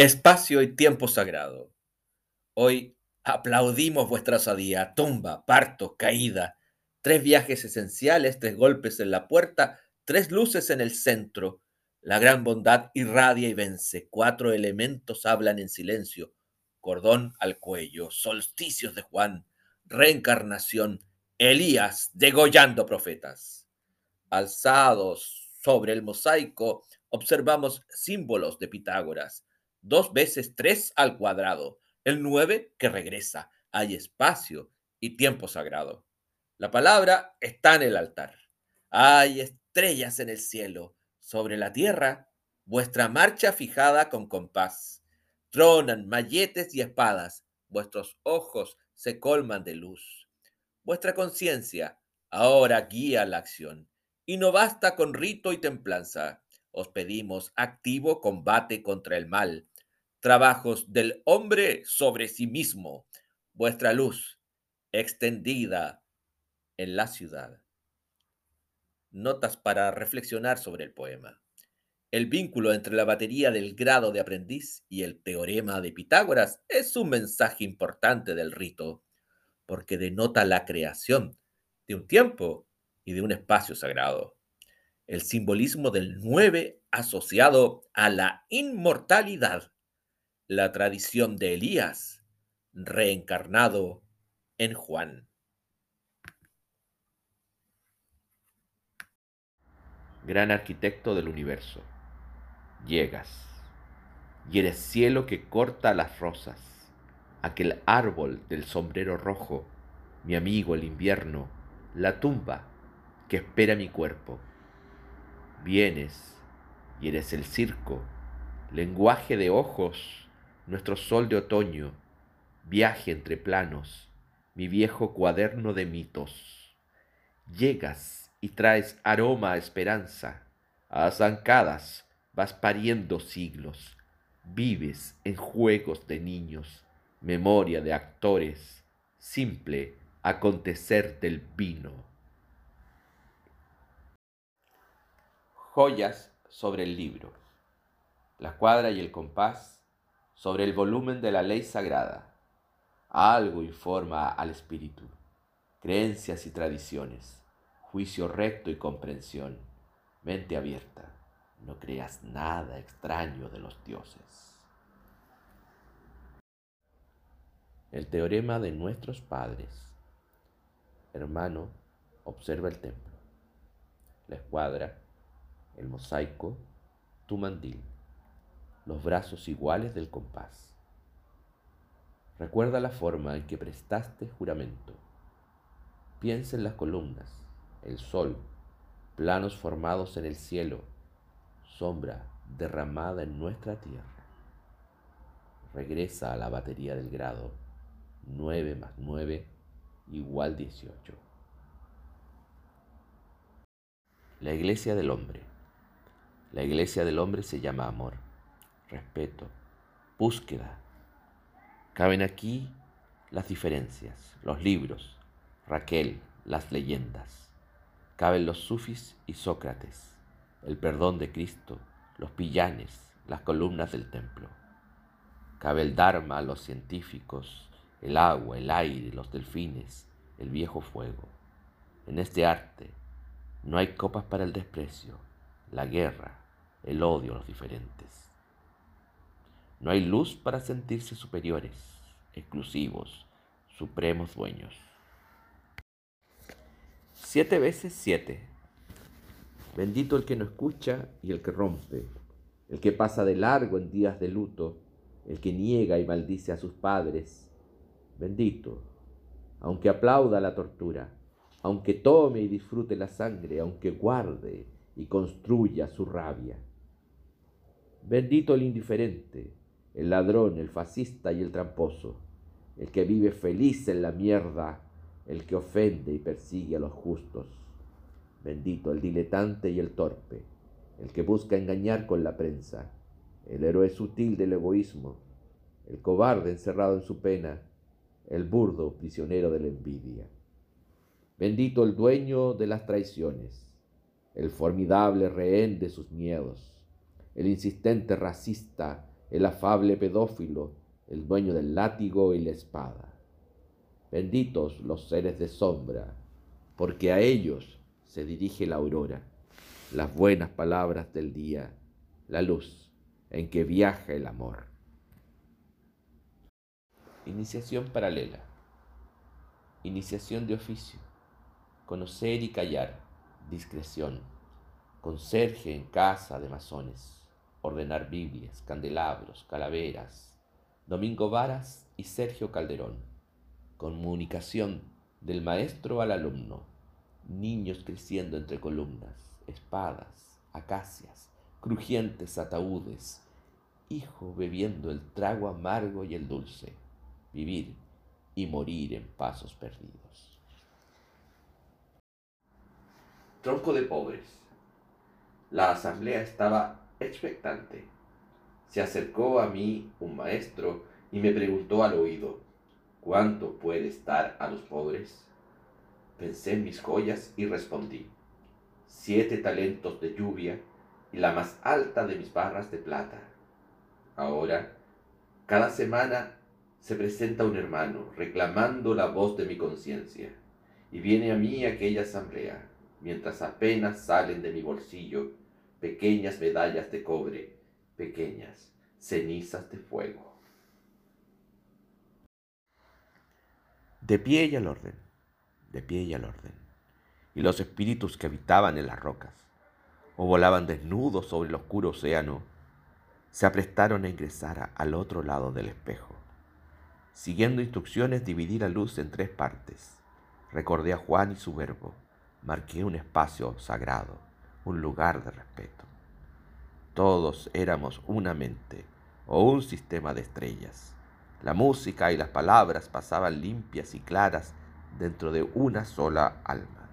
Espacio y tiempo sagrado. Hoy aplaudimos vuestra osadía, tumba, parto, caída, tres viajes esenciales, tres golpes en la puerta, tres luces en el centro. La gran bondad irradia y vence, cuatro elementos hablan en silencio, cordón al cuello, solsticios de Juan, reencarnación, Elías degollando profetas. Alzados sobre el mosaico, observamos símbolos de Pitágoras Dos veces tres al cuadrado. El nueve que regresa. Hay espacio y tiempo sagrado. La palabra está en el altar. Hay estrellas en el cielo. Sobre la tierra, vuestra marcha fijada con compás. Tronan malletes y espadas. Vuestros ojos se colman de luz. Vuestra conciencia ahora guía la acción. Y no basta con rito y templanza. Os pedimos activo combate contra el mal trabajos del hombre sobre sí mismo, vuestra luz extendida en la ciudad. Notas para reflexionar sobre el poema. El vínculo entre la batería del grado de aprendiz y el teorema de Pitágoras es un mensaje importante del rito, porque denota la creación de un tiempo y de un espacio sagrado. El simbolismo del nueve asociado a la inmortalidad la tradición de Elías, reencarnado en Juan. Gran arquitecto del universo, llegas y eres cielo que corta las rosas, aquel árbol del sombrero rojo, mi amigo el invierno, la tumba que espera mi cuerpo. Vienes y eres el circo, lenguaje de ojos nuestro sol de otoño, viaje entre planos, mi viejo cuaderno de mitos. Llegas y traes aroma a esperanza, a zancadas vas pariendo siglos, vives en juegos de niños, memoria de actores, simple acontecer del vino. Joyas sobre el libro. La cuadra y el compás sobre el volumen de la ley sagrada. Algo informa al espíritu, creencias y tradiciones, juicio recto y comprensión, mente abierta. No creas nada extraño de los dioses. El teorema de nuestros padres. Hermano, observa el templo, la escuadra, el mosaico, tu mandil los brazos iguales del compás. Recuerda la forma en que prestaste juramento. Piensa en las columnas, el sol, planos formados en el cielo, sombra derramada en nuestra tierra. Regresa a la batería del grado. 9 más 9 igual 18. La iglesia del hombre. La iglesia del hombre se llama amor respeto, búsqueda. Caben aquí las diferencias, los libros, Raquel, las leyendas. Caben los sufis y Sócrates, el perdón de Cristo, los pillanes, las columnas del templo. Cabe el Dharma, los científicos, el agua, el aire, los delfines, el viejo fuego. En este arte no hay copas para el desprecio, la guerra, el odio a los diferentes. No hay luz para sentirse superiores, exclusivos, supremos dueños. Siete veces siete. Bendito el que no escucha y el que rompe, el que pasa de largo en días de luto, el que niega y maldice a sus padres. Bendito, aunque aplauda la tortura, aunque tome y disfrute la sangre, aunque guarde y construya su rabia. Bendito el indiferente, el ladrón, el fascista y el tramposo, el que vive feliz en la mierda, el que ofende y persigue a los justos. Bendito el diletante y el torpe, el que busca engañar con la prensa, el héroe sutil del egoísmo, el cobarde encerrado en su pena, el burdo prisionero de la envidia. Bendito el dueño de las traiciones, el formidable rehén de sus miedos, el insistente racista el afable pedófilo, el dueño del látigo y la espada. Benditos los seres de sombra, porque a ellos se dirige la aurora, las buenas palabras del día, la luz en que viaja el amor. Iniciación paralela. Iniciación de oficio. Conocer y callar. Discreción. Conserje en casa de masones. Ordenar Biblias, candelabros, calaveras. Domingo Varas y Sergio Calderón. Comunicación del maestro al alumno. Niños creciendo entre columnas, espadas, acacias, crujientes ataúdes. Hijo bebiendo el trago amargo y el dulce vivir y morir en pasos perdidos. Tronco de pobres. La asamblea estaba expectante. Se acercó a mí un maestro y me preguntó al oído, ¿cuánto puede estar a los pobres? Pensé en mis joyas y respondí, siete talentos de lluvia y la más alta de mis barras de plata. Ahora, cada semana se presenta un hermano reclamando la voz de mi conciencia, y viene a mí aquella asamblea, mientras apenas salen de mi bolsillo pequeñas medallas de cobre, pequeñas cenizas de fuego. De pie y al orden, de pie y al orden, y los espíritus que habitaban en las rocas, o volaban desnudos sobre el oscuro océano, se aprestaron a ingresar al otro lado del espejo Siguiendo instrucciones, dividí la luz en tres partes. Recordé a Juan y su verbo. Marqué un espacio sagrado, un lugar de respeto. Todos éramos una mente o un sistema de estrellas. La música y las palabras pasaban limpias y claras dentro de una sola alma.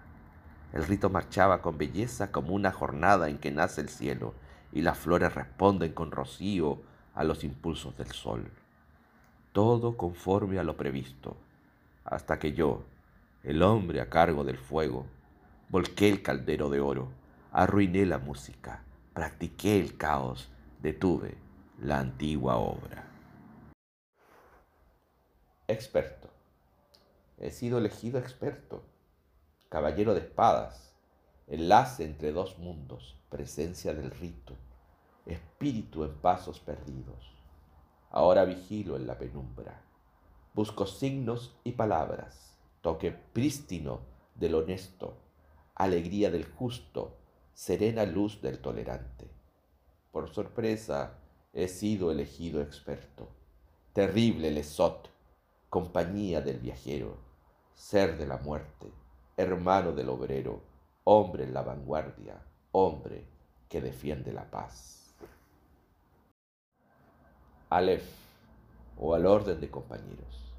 El rito marchaba con belleza como una jornada en que nace el cielo y las flores responden con rocío a los impulsos del sol todo conforme a lo previsto, hasta que yo, el hombre a cargo del fuego, volqué el caldero de oro, arruiné la música, practiqué el caos, detuve la antigua obra. Experto. He sido elegido experto, caballero de espadas, enlace entre dos mundos, presencia del rito, espíritu en pasos perdidos. Ahora vigilo en la penumbra. Busco signos y palabras, toque prístino del honesto, alegría del justo, serena luz del tolerante. Por sorpresa he sido elegido experto. Terrible Lesot, compañía del viajero, ser de la muerte, hermano del obrero, hombre en la vanguardia, hombre que defiende la paz. Aleph o al orden de compañeros.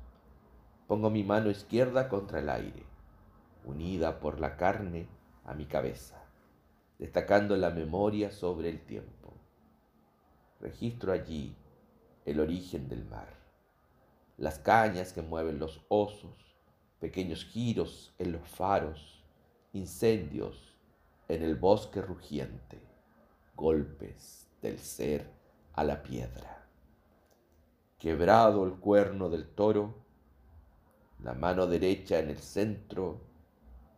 Pongo mi mano izquierda contra el aire, unida por la carne a mi cabeza, destacando la memoria sobre el tiempo. Registro allí el origen del mar, las cañas que mueven los osos, pequeños giros en los faros, incendios en el bosque rugiente, golpes del ser a la piedra quebrado el cuerno del toro, la mano derecha en el centro,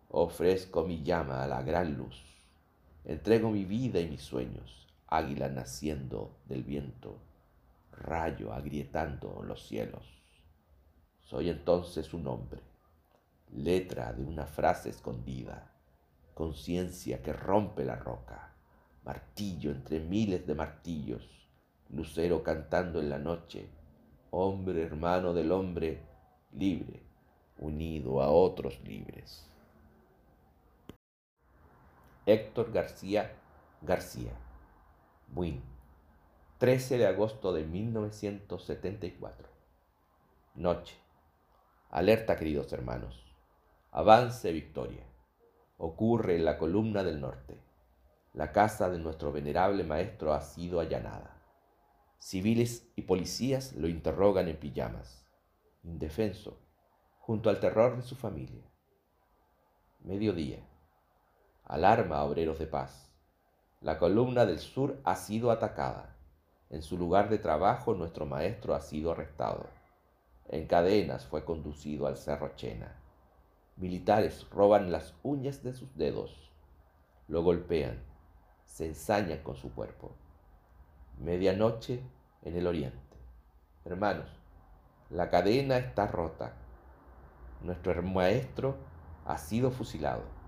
ofrezco mi llama a la gran luz, entrego mi vida y mis sueños, águila naciendo del viento, rayo agrietando los cielos. Soy entonces un hombre, letra de una frase escondida, conciencia que rompe la roca, martillo entre miles de martillos, lucero cantando en la noche, hombre hermano del hombre libre, unido a otros libres. Héctor García García, Buin, 13 de agosto de 1974. Noche. Alerta, queridos hermanos. Avance victoria. Ocurre en la columna del norte. La casa de nuestro venerable maestro ha sido allanada. Civiles y policías lo interrogan en pijamas, indefenso, junto al terror de su familia. Mediodía. Alarma obreros de paz. La columna del sur ha sido atacada. En su lugar de trabajo nuestro maestro ha sido arrestado. En cadenas fue conducido al Cerro Chena. Militares roban las uñas de sus dedos. Lo golpean. Se ensañan con su cuerpo. Medianoche en el oriente. Hermanos, la cadena está rota. Nuestro maestro ha sido fusilado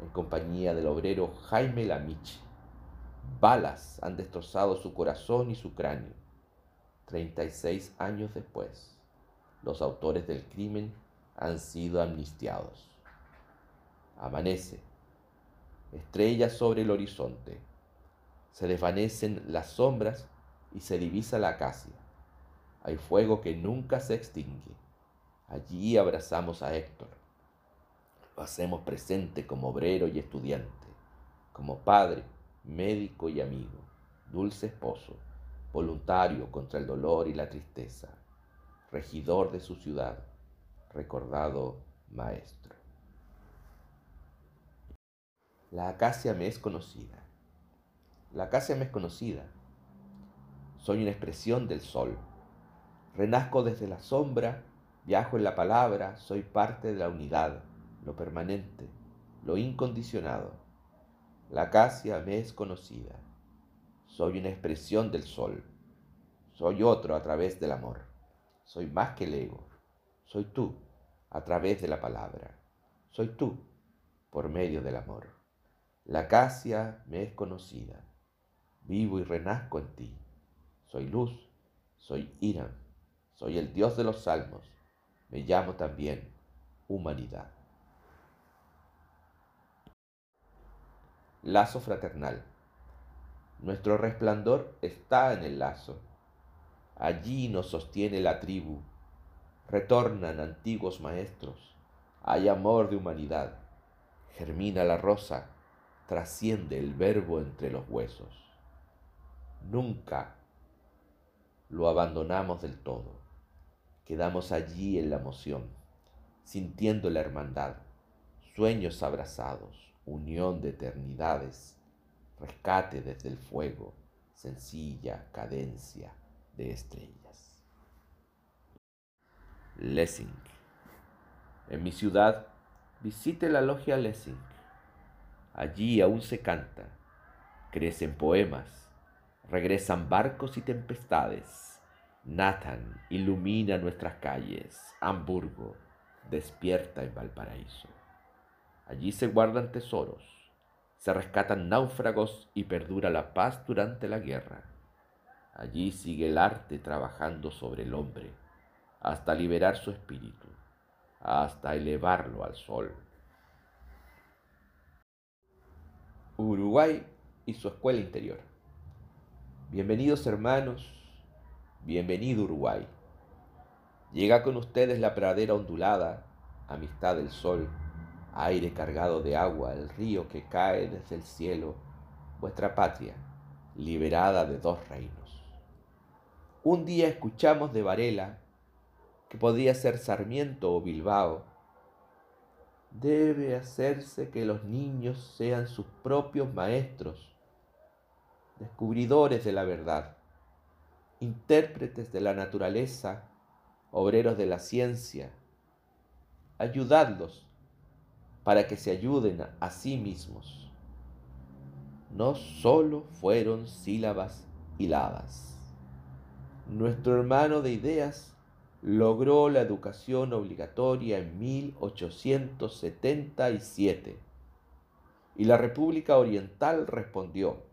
en compañía del obrero Jaime Lamich. Balas han destrozado su corazón y su cráneo. 36 años después, los autores del crimen han sido amnistiados. Amanece, estrellas sobre el horizonte, se desvanecen las sombras y se divisa la acacia. Hay fuego que nunca se extingue. Allí abrazamos a Héctor. Hacemos presente como obrero y estudiante, como padre, médico y amigo, dulce esposo, voluntario contra el dolor y la tristeza, regidor de su ciudad, recordado maestro. La acacia me es conocida. La acacia me es conocida. Soy una expresión del sol. Renazco desde la sombra, viajo en la palabra, soy parte de la unidad, lo permanente, lo incondicionado. La acacia me es conocida. Soy una expresión del sol. Soy otro a través del amor. Soy más que el ego. Soy tú a través de la palabra. Soy tú por medio del amor. La acacia me es conocida. Vivo y renazco en ti. Soy luz, soy Iram, soy el Dios de los salmos. Me llamo también humanidad. Lazo fraternal. Nuestro resplandor está en el lazo. Allí nos sostiene la tribu. Retornan antiguos maestros. Hay amor de humanidad. Germina la rosa. Trasciende el verbo entre los huesos. Nunca lo abandonamos del todo. Quedamos allí en la emoción, sintiendo la hermandad, sueños abrazados, unión de eternidades, rescate desde el fuego, sencilla cadencia de estrellas. Lessing. En mi ciudad visite la logia Lessing. Allí aún se canta, crecen poemas, Regresan barcos y tempestades. Nathan ilumina nuestras calles. Hamburgo despierta en Valparaíso. Allí se guardan tesoros, se rescatan náufragos y perdura la paz durante la guerra. Allí sigue el arte trabajando sobre el hombre hasta liberar su espíritu, hasta elevarlo al sol. Uruguay y su escuela interior. Bienvenidos hermanos, bienvenido Uruguay. Llega con ustedes la pradera ondulada, amistad del sol, aire cargado de agua, el río que cae desde el cielo, vuestra patria, liberada de dos reinos. Un día escuchamos de Varela, que podía ser Sarmiento o Bilbao, debe hacerse que los niños sean sus propios maestros descubridores de la verdad, intérpretes de la naturaleza, obreros de la ciencia. Ayudadlos para que se ayuden a sí mismos. No solo fueron sílabas hiladas. Nuestro hermano de ideas logró la educación obligatoria en 1877 y la República Oriental respondió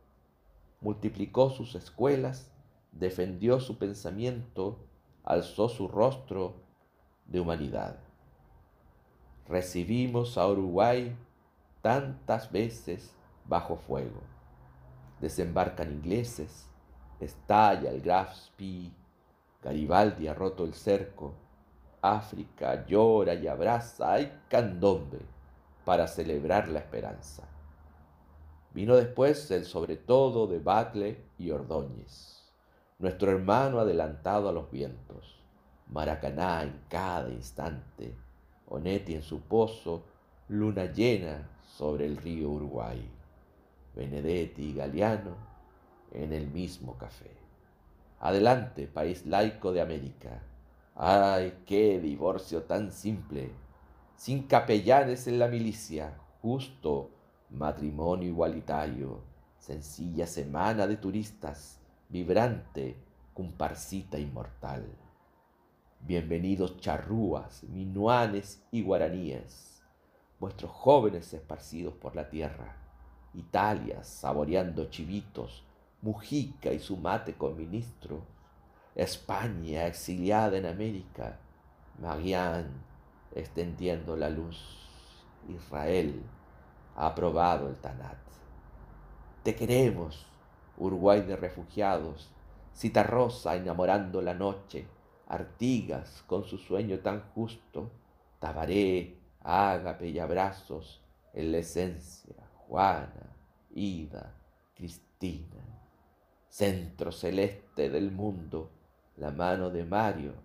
multiplicó sus escuelas, defendió su pensamiento, alzó su rostro de humanidad. Recibimos a Uruguay tantas veces bajo fuego. Desembarcan ingleses, estalla el Graf Spee, Garibaldi ha roto el cerco, África llora y abraza, hay candombe para celebrar la esperanza. Vino después el sobre todo de Bacle y Ordóñez, nuestro hermano adelantado a los vientos, Maracaná en cada instante, Onetti en su pozo, luna llena sobre el río Uruguay, Benedetti y Galeano en el mismo café. Adelante, país laico de América. ¡Ay, qué divorcio tan simple! Sin capellanes en la milicia, justo matrimonio igualitario, sencilla semana de turistas, vibrante comparsita inmortal. Bienvenidos charrúas, minuanes y guaraníes, vuestros jóvenes esparcidos por la tierra, Italia saboreando chivitos, Mujica y su mate con ministro, España exiliada en América, Marianne extendiendo la luz, Israel ha aprobado el Tanat. Te queremos, Uruguay de refugiados, Citarrosa enamorando la noche, Artigas con su sueño tan justo, Tabaré, ágape y abrazos en la esencia, Juana, Ida, Cristina centro celeste del mundo, la mano de Mario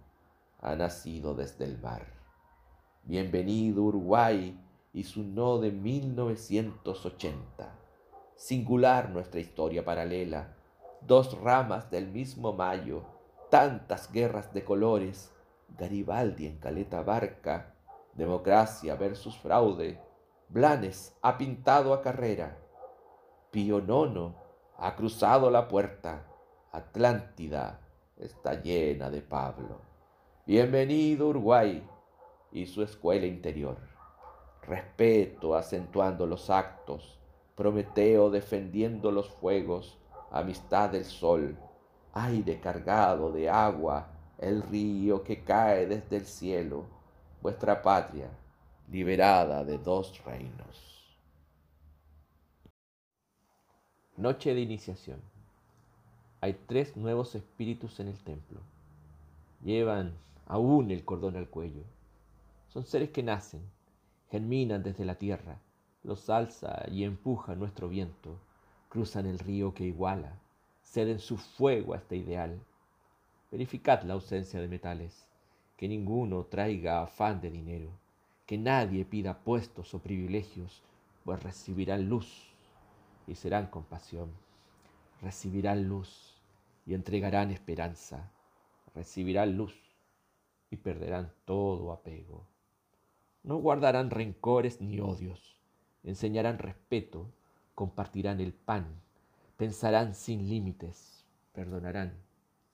ha nacido desde el mar. Bienvenido Uruguay y su no de 1980. Singular nuestra historia paralela, dos ramas del mismo Mayo, tantas guerras de colores, Garibaldi en caleta barca, democracia versus fraude, Blanes ha pintado a carrera, Pío Nono ha cruzado la puerta. Atlántida está llena de Pablo. Bienvenido Uruguay y su escuela interior. Respeto acentuando los actos, Prometeo defendiendo los fuegos, amistad del sol, aire cargado de agua, el río que cae desde el cielo, vuestra patria liberada de dos reinos. Noche de iniciación. Hay tres nuevos espíritus en el templo. Llevan aún el cordón al cuello. Son seres que nacen, germinan desde la tierra, los alza y empuja nuestro viento, cruzan el río que iguala, ceden su fuego a este ideal. Verificad la ausencia de metales, que ninguno traiga afán de dinero, que nadie pida puestos o privilegios, pues recibirán luz y serán compasión. Recibirán luz y entregarán esperanza. Recibirán luz y perderán todo apego. No guardarán rencores ni odios. Enseñarán respeto, compartirán el pan, pensarán sin límites, perdonarán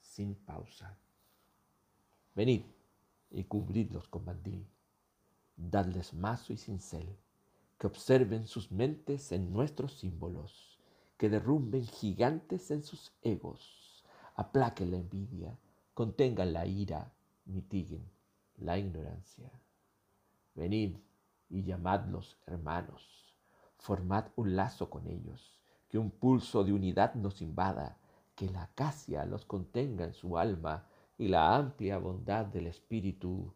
sin pausa. Venid y cubridlos con mandil, dadles mazo y cincel que observen sus mentes en nuestros símbolos, que derrumben gigantes en sus egos, aplaquen la envidia, contengan la ira, mitiguen la ignorancia. Venid y llamadlos hermanos, formad un lazo con ellos, que un pulso de unidad nos invada, que la acacia los contenga en su alma y la amplia bondad del espíritu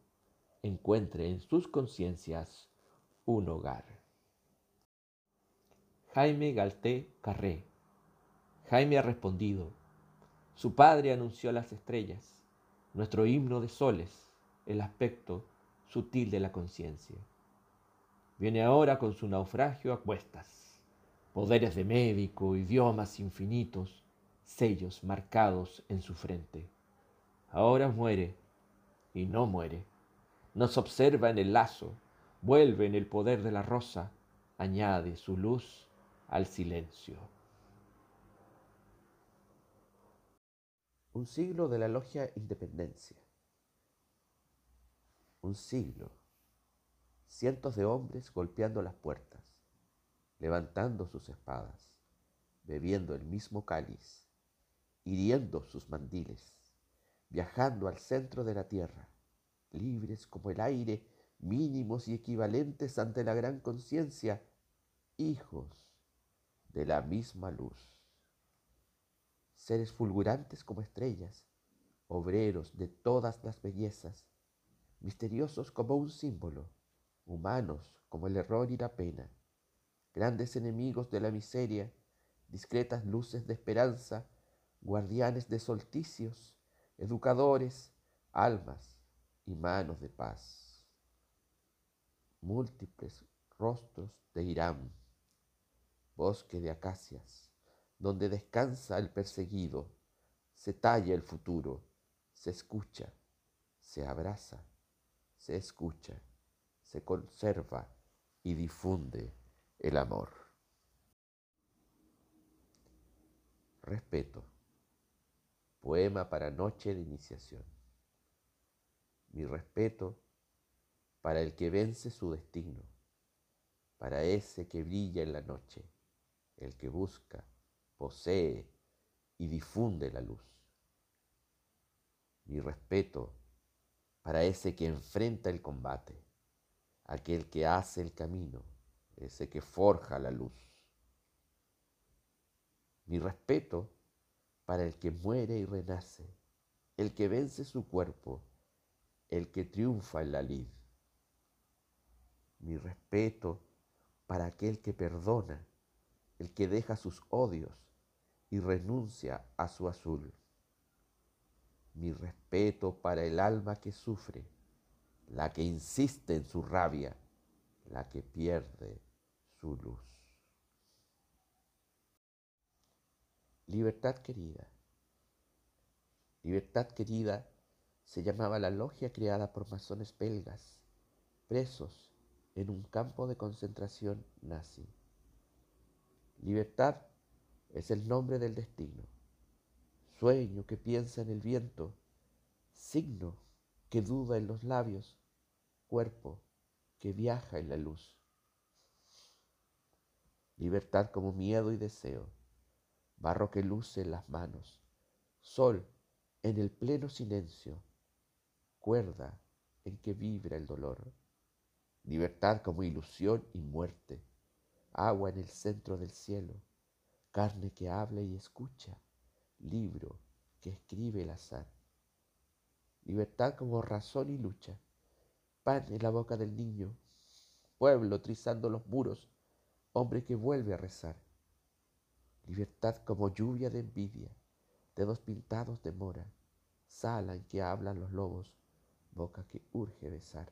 encuentre en sus conciencias un hogar. Jaime Galté Carré. Jaime ha respondido. Su padre anunció las estrellas, nuestro himno de soles, el aspecto sutil de la conciencia. Viene ahora con su naufragio a cuestas, poderes de médico, idiomas infinitos, sellos marcados en su frente. Ahora muere y no muere. Nos observa en el lazo, vuelve en el poder de la rosa, añade su luz al silencio. Un siglo de la logia Independencia. Un siglo. Cientos de hombres golpeando las puertas, levantando sus espadas, bebiendo el mismo cáliz, hiriendo sus mandiles, viajando al centro de la tierra, libres como el aire, mínimos y equivalentes ante la gran conciencia, hijos de la misma luz. Seres fulgurantes como estrellas, obreros de todas las bellezas, misteriosos como un símbolo, humanos como el error y la pena, grandes enemigos de la miseria, discretas luces de esperanza, guardianes de solticios, educadores, almas y manos de paz. Múltiples rostros de Irán bosque de acacias, donde descansa el perseguido, se talla el futuro, se escucha, se abraza, se escucha, se conserva y difunde el amor. Respeto. Poema para noche de iniciación. Mi respeto para el que vence su destino, para ese que brilla en la noche, el que busca, posee y difunde la luz. Mi respeto para ese que enfrenta el combate, aquel que hace el camino, ese que forja la luz. Mi respeto para el que muere y renace, el que vence su cuerpo, el que triunfa en la lid. Mi respeto para aquel que perdona, el que deja sus odios y renuncia a su azul. Mi respeto para el alma que sufre, la que insiste en su rabia, la que pierde su luz. Libertad querida. Libertad querida se llamaba la logia creada por masones belgas, presos en un campo de concentración nazi. Libertad es el nombre del destino, sueño que piensa en el viento, signo que duda en los labios, cuerpo que viaja en la luz. Libertad como miedo y deseo barro que luce en las manos, sol en el pleno silencio, cuerda en que vibra el dolor, libertad como ilusión y muerte, agua en el centro del cielo, carne que habla y escucha, libro que escribe el azar, libertad como razón y lucha, pan en la boca del niño, pueblo trizando los muros, hombre que vuelve a rezar Libertad como lluvia de envidia, dedos pintados de mora, sala en que hablan los lobos, boca que urge besar.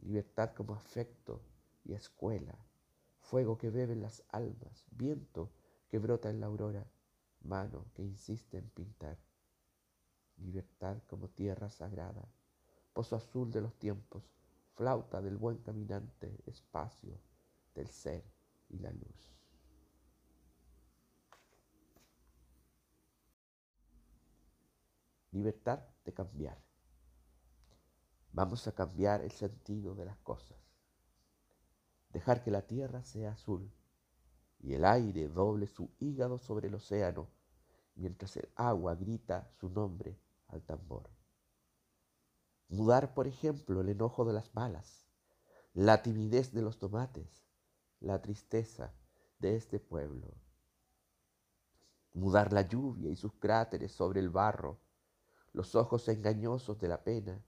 Libertad como afecto y escuela, fuego que beben las almas, viento que brota en la aurora, mano que insiste en pintar. Libertad como tierra sagrada, pozo azul de los tiempos, flauta del buen caminante, espacio del ser y la luz. libertad de cambiar. Vamos a cambiar el sentido de las cosas. Dejar que la tierra sea azul y el aire doble su hígado sobre el océano mientras el agua grita su nombre al tambor. Mudar, por ejemplo, el enojo de las balas, la timidez de los tomates, la tristeza de este pueblo. Mudar la lluvia y sus cráteres sobre el barro los ojos engañosos de la pena,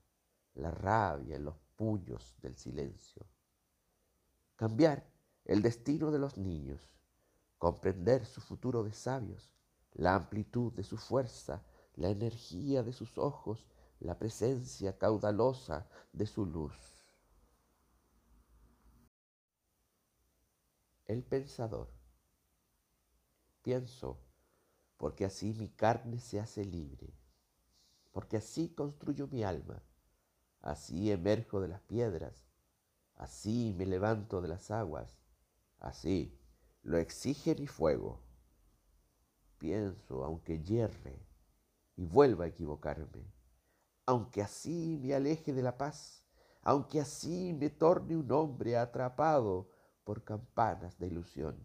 la rabia en los puños del silencio. Cambiar el destino de los niños, comprender su futuro de sabios, la amplitud de su fuerza, la energía de sus ojos, la presencia caudalosa de su luz. El pensador. Pienso, porque así mi carne se hace libre porque así construyo mi alma, así emerjo de las piedras, así me levanto de las aguas, así lo exige mi fuego. Pienso, aunque yerre y vuelva a equivocarme, aunque así me aleje de la paz, aunque así me torne un hombre atrapado por campanas de ilusión.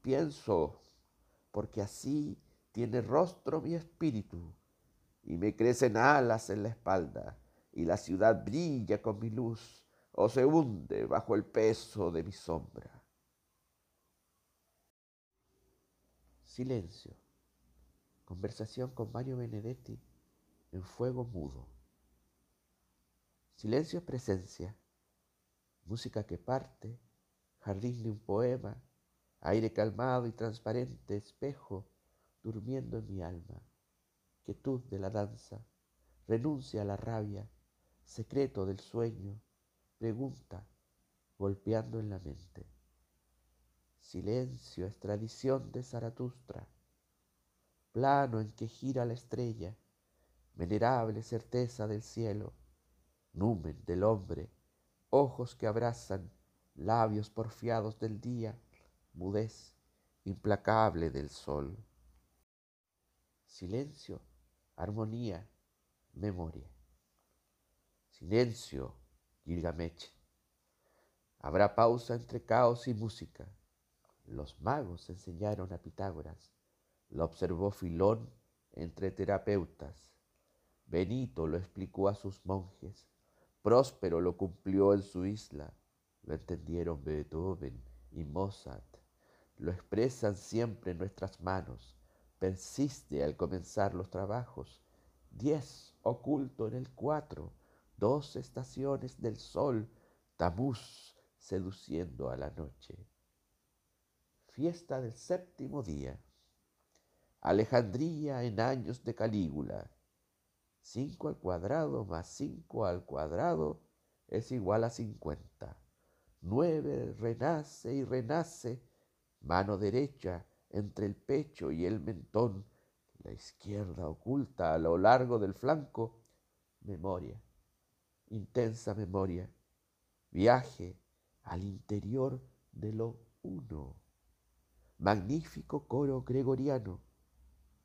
Pienso, porque así tiene rostro mi espíritu, y me crecen alas en la espalda, y la ciudad brilla con mi luz, o se hunde bajo el peso de mi sombra. Silencio. Conversación con Mario Benedetti en fuego mudo. Silencio es presencia. Música que parte, jardín de un poema, aire calmado y transparente, espejo durmiendo en mi alma, quietud de la danza, renuncia a la rabia, secreto del sueño, pregunta, golpeando en la mente. Silencio es tradición de Zaratustra. plano en que gira la estrella, venerable certeza del cielo, numen del hombre, ojos que abrazan, labios porfiados del día, mudez implacable del sol. Silencio, armonía, memoria. Silencio, Gilgamesh. Habrá pausa entre caos y música. Los magos enseñaron a Pitágoras. Lo observó Filón entre terapeutas. Benito lo explicó a sus monjes. Próspero lo cumplió en su isla. Lo entendieron Beethoven y Mozart. Lo expresan siempre en nuestras manos. Persiste al comenzar los trabajos. Diez oculto en el cuatro. Dos estaciones del sol. Tamuz seduciendo a la noche. Fiesta del séptimo día. Alejandría en años de Calígula. Cinco al cuadrado más cinco al cuadrado es igual a cincuenta. Nueve renace y renace, mano derecha entre el pecho y el mentón, la izquierda oculta a lo largo del flanco, memoria, intensa memoria, viaje al interior de lo uno. Magnífico coro gregoriano,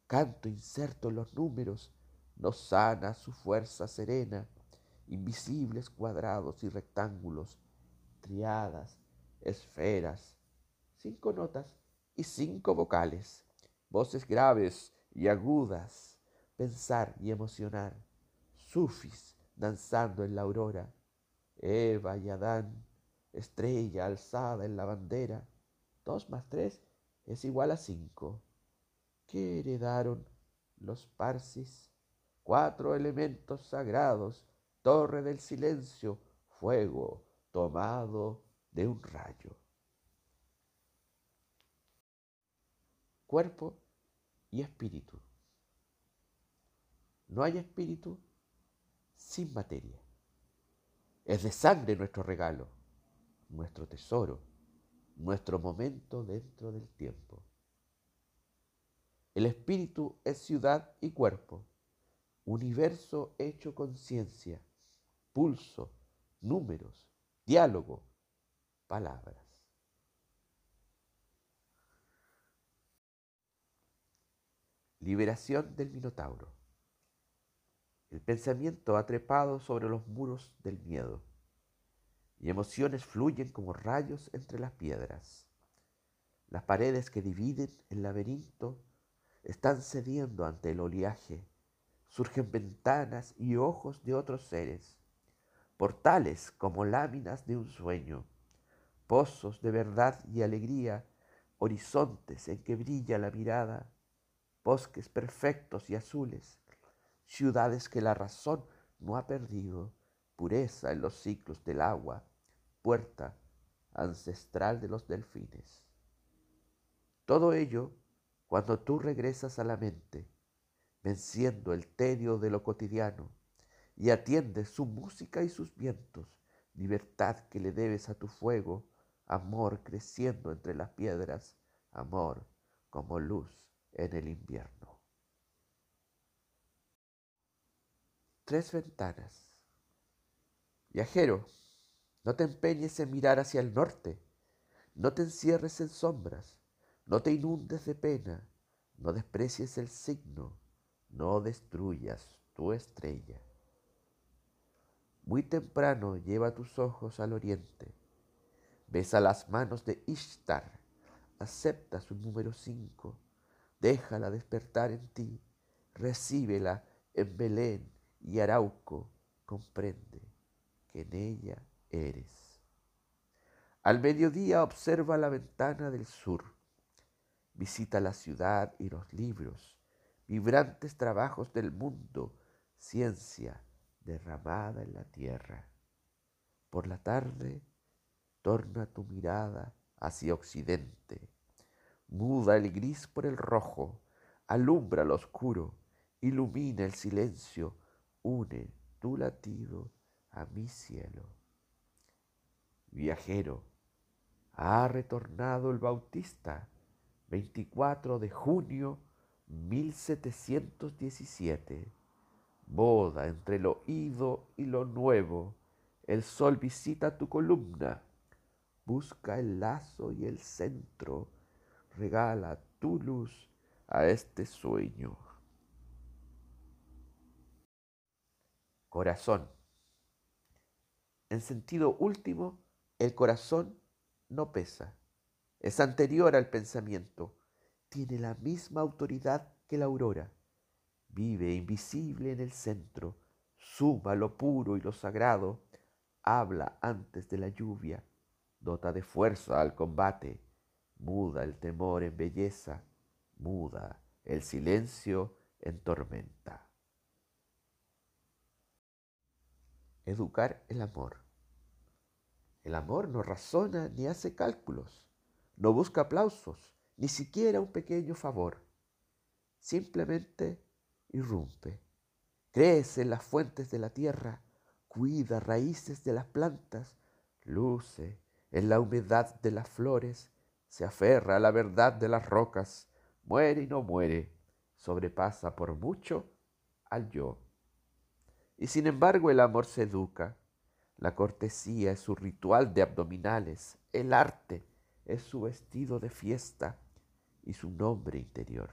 canto inserto en los números, nos sana su fuerza serena, invisibles cuadrados y rectángulos, triadas, esferas, cinco notas y cinco vocales, voces graves y agudas, pensar y emocionar, sufis danzando en la aurora, Eva y Adán, estrella alzada en la bandera, dos más tres es igual a cinco. ¿Qué heredaron los Parsis? Cuatro elementos sagrados, torre del silencio, fuego tomado de un rayo. Cuerpo y espíritu. No hay espíritu sin materia. Es de sangre nuestro regalo, nuestro tesoro nuestro momento dentro del tiempo. El espíritu es ciudad y cuerpo, universo hecho conciencia, pulso, números, diálogo, palabras. Liberación del Minotauro. El pensamiento ha trepado sobre los muros del miedo y emociones fluyen como rayos entre las piedras. Las paredes que dividen el laberinto están cediendo ante el oleaje. Surgen ventanas y ojos de otros seres, portales como láminas de un sueño, pozos de verdad y alegría, horizontes en que brilla la mirada, bosques perfectos y azules, ciudades que la razón no ha perdido pureza en los ciclos del agua, puerta ancestral de los delfines. Todo ello cuando tú regresas a la mente, venciendo el tedio de lo cotidiano, y atiendes su música y sus vientos, libertad que le debes a tu fuego, amor creciendo entre las piedras, amor como luz en el invierno. Tres ventanas Viajero, no te empeñes en mirar hacia el norte, no te encierres en sombras, no te inundes de pena, no desprecies el signo, no destruyas tu estrella. Muy temprano lleva tus ojos al oriente, besa las manos de Ishtar, acepta su número cinco, déjala despertar en ti, recíbela en Belén y Arauco, comprende en ella eres. Al mediodía observa la ventana del sur, visita la ciudad y los libros, vibrantes trabajos del mundo, ciencia derramada en la tierra. Por la tarde, torna tu mirada hacia occidente, muda el gris por el rojo, alumbra lo oscuro, ilumina el silencio, une tu latido a mi cielo. Viajero, ha retornado el Bautista, 24 de junio 1717. Boda entre lo ido y lo nuevo. El sol visita tu columna. Busca el lazo y el centro. Regala tu luz a este sueño. Corazón. En sentido último, el corazón no pesa. Es anterior al pensamiento. Tiene la misma autoridad que la aurora. Vive invisible en el centro. Suma lo puro y lo sagrado. Habla antes de la lluvia. Dota de fuerza al combate. Muda el temor en belleza. Muda el silencio en tormenta. Educar el amor. El amor no razona ni hace cálculos, no busca aplausos, ni siquiera un pequeño favor. Simplemente irrumpe, crece en las fuentes de la tierra, cuida raíces de las plantas, luce en la humedad de las flores, se aferra a la verdad de las rocas, muere y no muere, sobrepasa por mucho al yo. Y sin embargo el amor se educa, la cortesía es su ritual de abdominales, el arte es su vestido de fiesta y su nombre interior.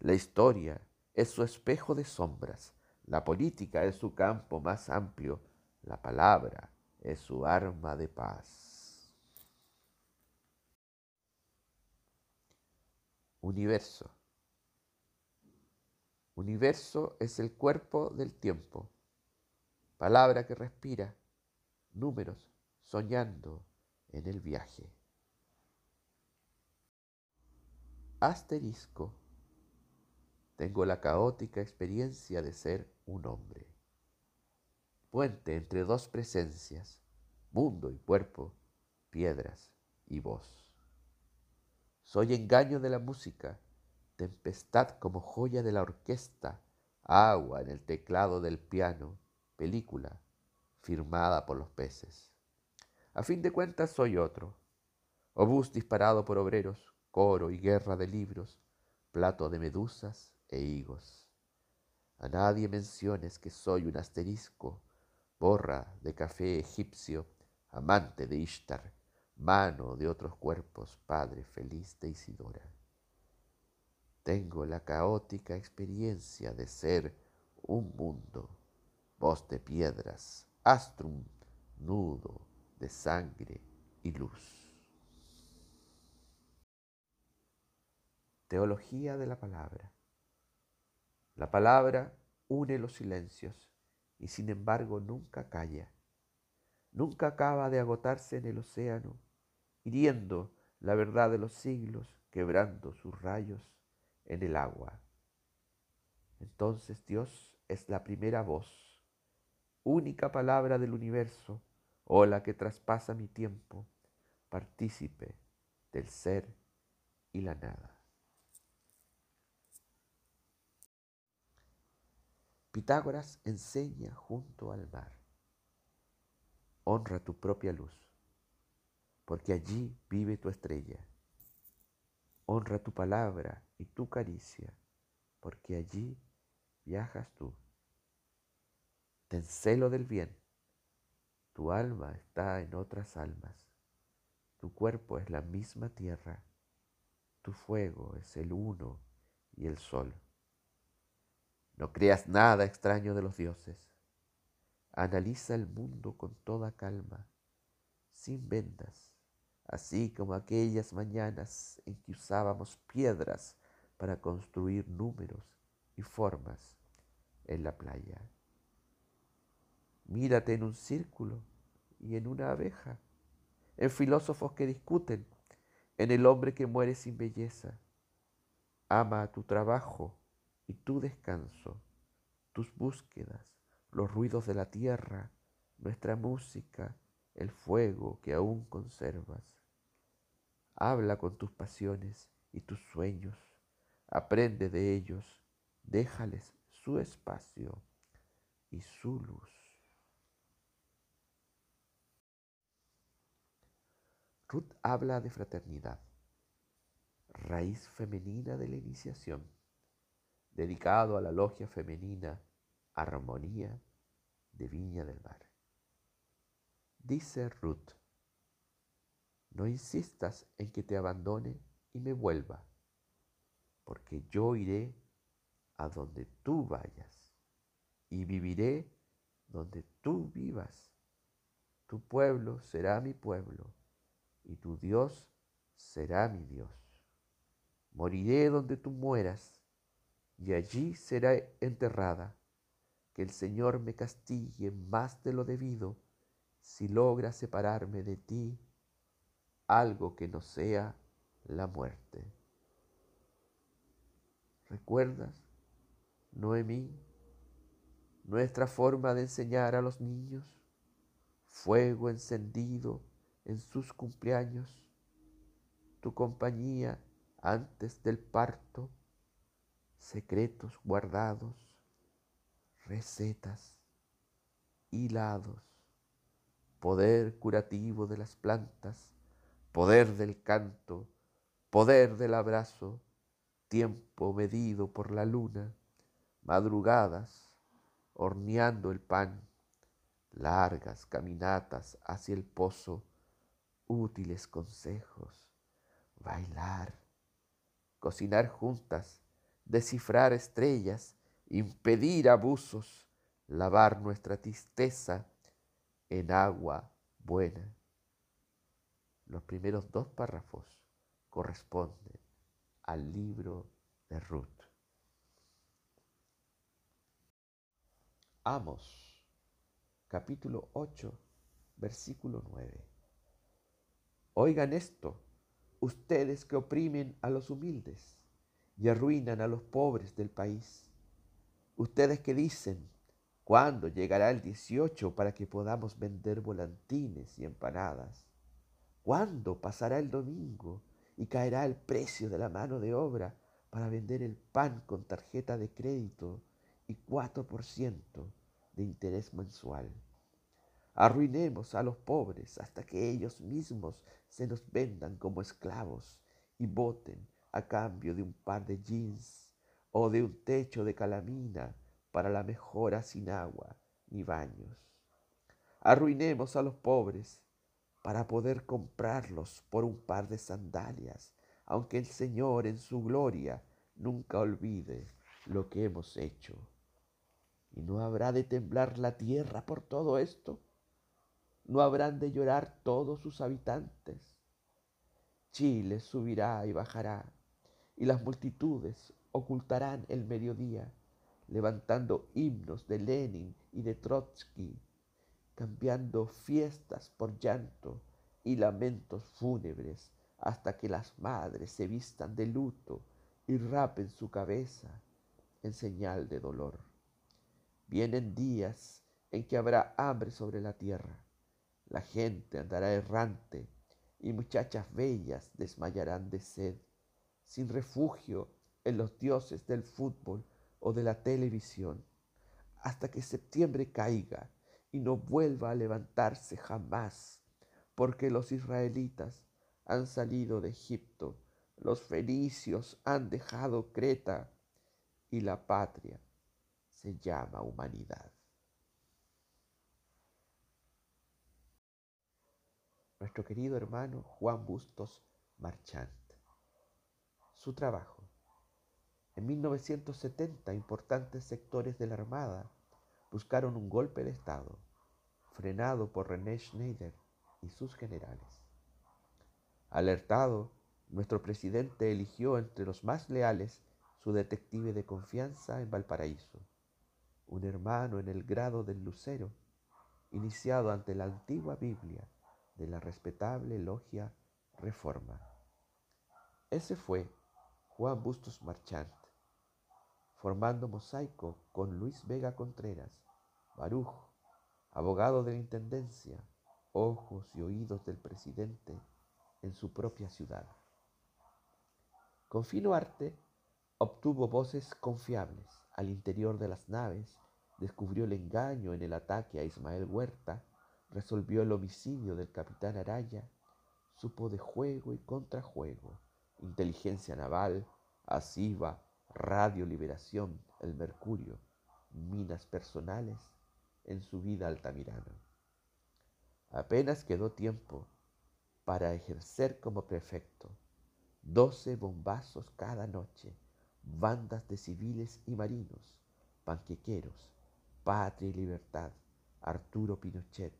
La historia es su espejo de sombras, la política es su campo más amplio, la palabra es su arma de paz. Universo. Universo es el cuerpo del tiempo palabra que respira, números soñando en el viaje. Asterisco. Tengo la caótica experiencia de ser un hombre. Puente entre dos presencias, mundo y cuerpo, piedras y voz. Soy engaño de la música, tempestad como joya de la orquesta, agua en el teclado del piano, película firmada por los peces. A fin de cuentas soy otro, obús disparado por obreros, coro y guerra de libros, plato de medusas e higos. A nadie menciones que soy un asterisco, borra de café egipcio, amante de Ishtar, mano de otros cuerpos, padre feliz de Isidora. Tengo la caótica experiencia de ser un mundo voz de piedras, astrum, nudo de sangre y luz. Teología de la palabra. La palabra une los silencios y sin embargo nunca calla. Nunca acaba de agotarse en el océano, hiriendo la verdad de los siglos, quebrando sus rayos en el agua. Entonces Dios es la primera voz única palabra del universo, o la que traspasa mi tiempo, partícipe del ser y la nada. Pitágoras enseña junto al mar. Honra tu propia luz, porque allí vive tu estrella. Honra tu palabra y tu caricia, porque allí viajas tú. Ten celo del bien. Tu alma está en otras almas. Tu cuerpo es la misma tierra. Tu fuego es el uno y el sol. No creas nada extraño de los dioses. Analiza el mundo con toda calma, sin vendas, así como aquellas mañanas en que usábamos piedras para construir números y formas en la playa. Mírate en un círculo y en una abeja, en filósofos que discuten, en el hombre que muere sin belleza. Ama tu trabajo y tu descanso, tus búsquedas, los ruidos de la tierra, nuestra música, el fuego que aún conservas. Habla con tus pasiones y tus sueños, aprende de ellos, déjales su espacio y su luz. Ruth habla de fraternidad, raíz femenina de la iniciación. Dedicado a la logia femenina Armonía de Viña del Mar. Dice Ruth, no insistas en que te abandone y me vuelva, porque yo iré a donde tú vayas y viviré donde tú vivas. Tu pueblo será mi pueblo y tu Dios será mi Dios. Moriré donde tú mueras y allí será enterrada. Que el Señor me castigue más de lo debido si logra separarme de ti algo que no sea la muerte. ¿Recuerdas, Noemí, nuestra forma de enseñar a los niños? Fuego encendido en sus cumpleaños, tu compañía antes del parto, secretos guardados, recetas, hilados, poder curativo de las plantas, poder del canto, poder del abrazo, tiempo medido por la luna, madrugadas, horneando el pan, largas caminatas hacia el pozo, útiles consejos, bailar, cocinar juntas, descifrar estrellas, impedir abusos, lavar nuestra tristeza en agua buena. Los primeros dos párrafos corresponden al libro de Ruth. Amos, capítulo 8, versículo 9. Oigan esto ustedes que oprimen a los humildes y arruinan a los pobres del país. Ustedes que dicen, ¿cuándo llegará el 18 para que podamos vender volantines y empanadas? ¿Cuándo pasará el domingo y caerá el precio de la mano de obra para vender el pan con tarjeta de crédito y 4% de interés mensual? Arruinemos a los pobres hasta que ellos mismos se nos vendan como esclavos y voten a cambio de un par de jeans o de un techo de calamina para la mejora sin agua ni baños. Arruinemos a los pobres para poder comprarlos por un par de sandalias, aunque el Señor en su gloria nunca olvide lo que hemos hecho. ¿Y no habrá de temblar la tierra por todo esto? no habrán de llorar todos sus habitantes. Chile subirá y bajará, y las multitudes ocultarán el mediodía, levantando himnos de Lenin y de Trotsky, cambiando fiestas por llanto y lamentos fúnebres, hasta que las madres se vistan de luto y rapen su cabeza en señal de dolor. Vienen días en que habrá hambre sobre la tierra la gente andará errante y muchachas bellas desmayarán de sed, sin refugio en los dioses del fútbol o de la televisión, hasta que septiembre caiga y no vuelva a levantarse jamás, porque los israelitas han salido de Egipto, los fenicios han dejado Creta y la patria se llama humanidad. nuestro querido hermano Juan Bustos Marchant. Su trabajo. En 1970, importantes sectores de la Armada buscaron un golpe de Estado, frenado por René Schneider y sus generales. Alertado, nuestro presidente eligió entre los más leales su detective de confianza en Valparaíso, un hermano en el grado del Lucero, iniciado ante la antigua Biblia de la respetable logia Reforma. Ese fue Juan Bustos Marchant, formando mosaico con Luis Vega Contreras, Baruj, abogado de la Intendencia, ojos y oídos del presidente en su propia ciudad. Con fino arte obtuvo voces confiables al interior de las naves, descubrió el engaño en el ataque a Ismael Huerta resolvió el homicidio del capitán Araya, supo de juego y contrajuego, inteligencia naval, asiva, Radio Liberación, el Mercurio, minas personales en su vida altamirano. Apenas quedó tiempo para ejercer como prefecto. Doce bombazos cada noche, bandas de civiles y marinos, panquequeros, patria y libertad, Arturo Pinochet,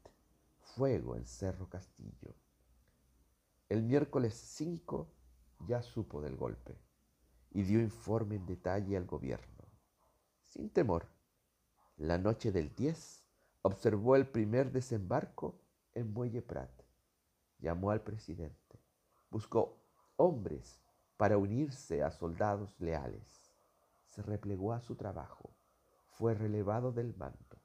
fuego en Cerro Castillo. El miércoles 5 ya supo del golpe y dio informe en detalle al gobierno. Sin temor, la noche del 10 observó el primer desembarco en Muelle Prat. Llamó al presidente. Buscó hombres para unirse a soldados leales. Se replegó a su trabajo. Fue relevado del mando,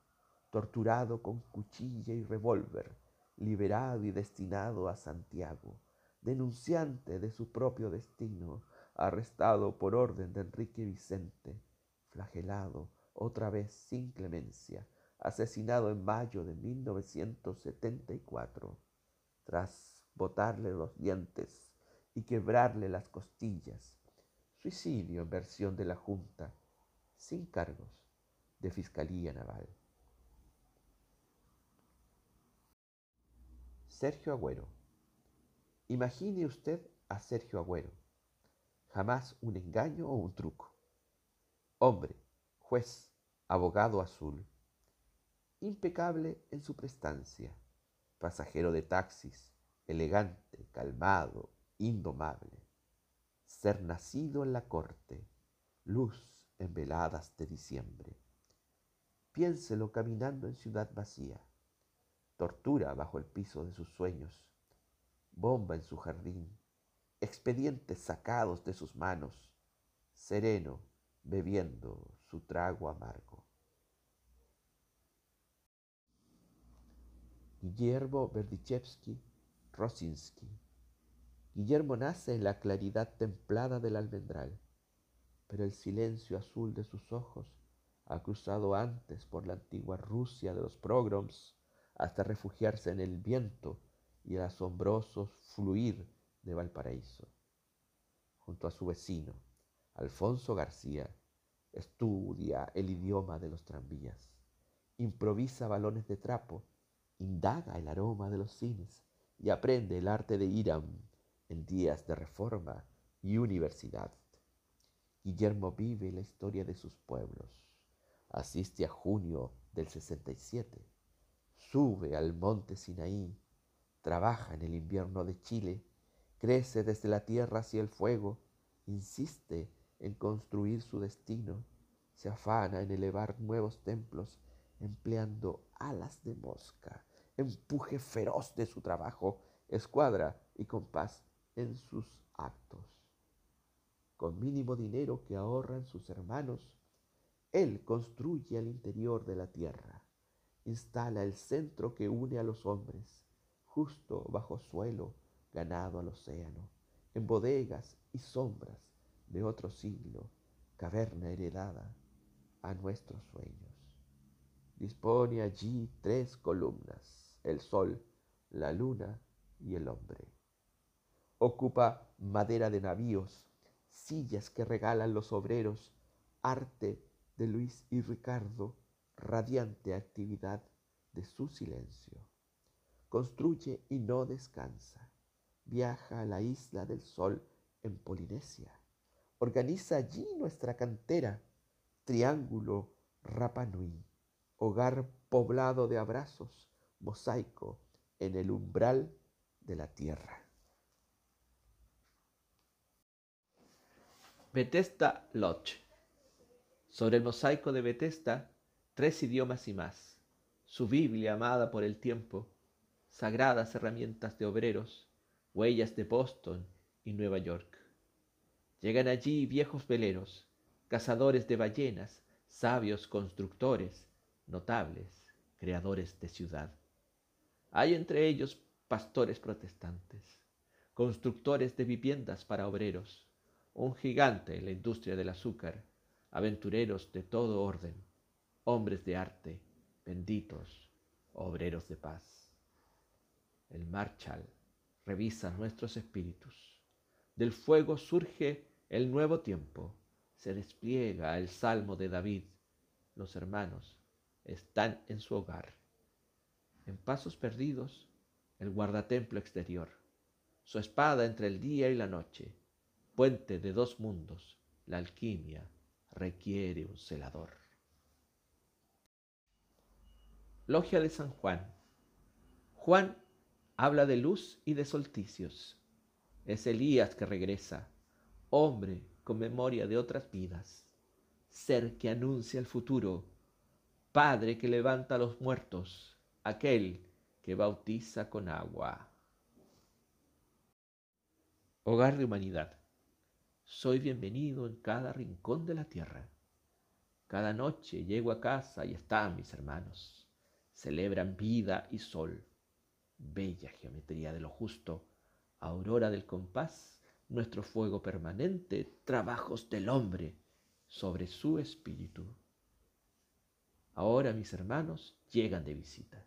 torturado con cuchilla y revólver, liberado y destinado a Santiago, denunciante de su propio destino, arrestado por orden de Enrique Vicente, flagelado otra vez sin clemencia, asesinado en mayo de 1974, tras botarle los dientes y quebrarle las costillas. Suicidio en versión de la Junta, sin cargos de Fiscalía Naval. Sergio Agüero. Imagine usted a Sergio Agüero. Jamás un engaño o un truco. Hombre, juez, abogado azul impecable en su prestancia, pasajero de taxis, elegante, calmado, indomable. Ser nacido en la corte, luz en veladas de diciembre. Piénselo caminando en ciudad vacía, tortura bajo el piso de sus sueños, bomba en su jardín, expedientes sacados de sus manos, sereno bebiendo su trago amargo. Guillermo Berdichevsky Rosinski. Guillermo nace en la claridad templada del almendral, pero el silencio azul de sus ojos ha cruzado antes por la antigua Rusia de los pogroms hasta refugiarse en el viento y el asombroso fluir de Valparaíso. Junto a su vecino, Alfonso García, estudia el idioma de los tranvías, improvisa balones de trapo indaga el aroma de los cines y aprende el arte de Irán en días de reforma y universidad. Guillermo vive la historia de sus pueblos. Asiste a junio del 67. Sube al monte Sinaí. Trabaja en el invierno de Chile. Crece desde la tierra hacia el fuego. Insiste en construir su destino. Se afana en elevar nuevos templos empleando alas de mosca, empuje feroz de su trabajo, escuadra y compás en sus actos. Con mínimo dinero que ahorran sus hermanos, él construye al interior de la tierra, instala el centro que une a los hombres, justo bajo suelo ganado al océano, en bodegas y sombras de otro siglo, caverna heredada a nuestros sueños. Dispone allí tres columnas, el sol, la luna y el hombre. Ocupa madera de navíos, sillas que regalan los obreros, arte de Luis y Ricardo, radiante actividad de su silencio. Construye y no descansa. Viaja a la isla del sol en Polinesia. Organiza allí nuestra cantera, Triángulo Rapanui hogar poblado de abrazos, mosaico en el umbral de la tierra. Bethesda Lodge. Sobre el mosaico de Bethesda, tres idiomas y más. Su Biblia amada por el tiempo, sagradas herramientas de obreros, huellas de Boston y Nueva York. Llegan allí viejos veleros, cazadores de ballenas, sabios constructores, notables, creadores de ciudad. Hay entre ellos pastores protestantes, constructores de viviendas para obreros, un gigante en la industria del azúcar, aventureros de todo orden, hombres de arte, benditos, obreros de paz. El Marshall revisa nuestros espíritus. Del fuego surge el nuevo tiempo, se despliega el salmo de David. Los hermanos están en su hogar. En pasos perdidos, el guardatemplo exterior, su espada entre el día y la noche, puente de dos mundos, la alquimia requiere un celador. Logia de San Juan. Juan habla de luz y de solsticios. Es Elías que regresa, hombre con memoria de otras vidas, ser que anuncia el futuro, Padre que levanta a los muertos, aquel que bautiza con agua. Hogar de humanidad. Soy bienvenido en cada rincón de la tierra. Cada noche llego a casa y están mis hermanos. Celebran vida y sol. Bella geometría de lo justo, aurora del compás, nuestro fuego permanente, trabajos del hombre sobre su espíritu. Ahora mis hermanos llegan de visita.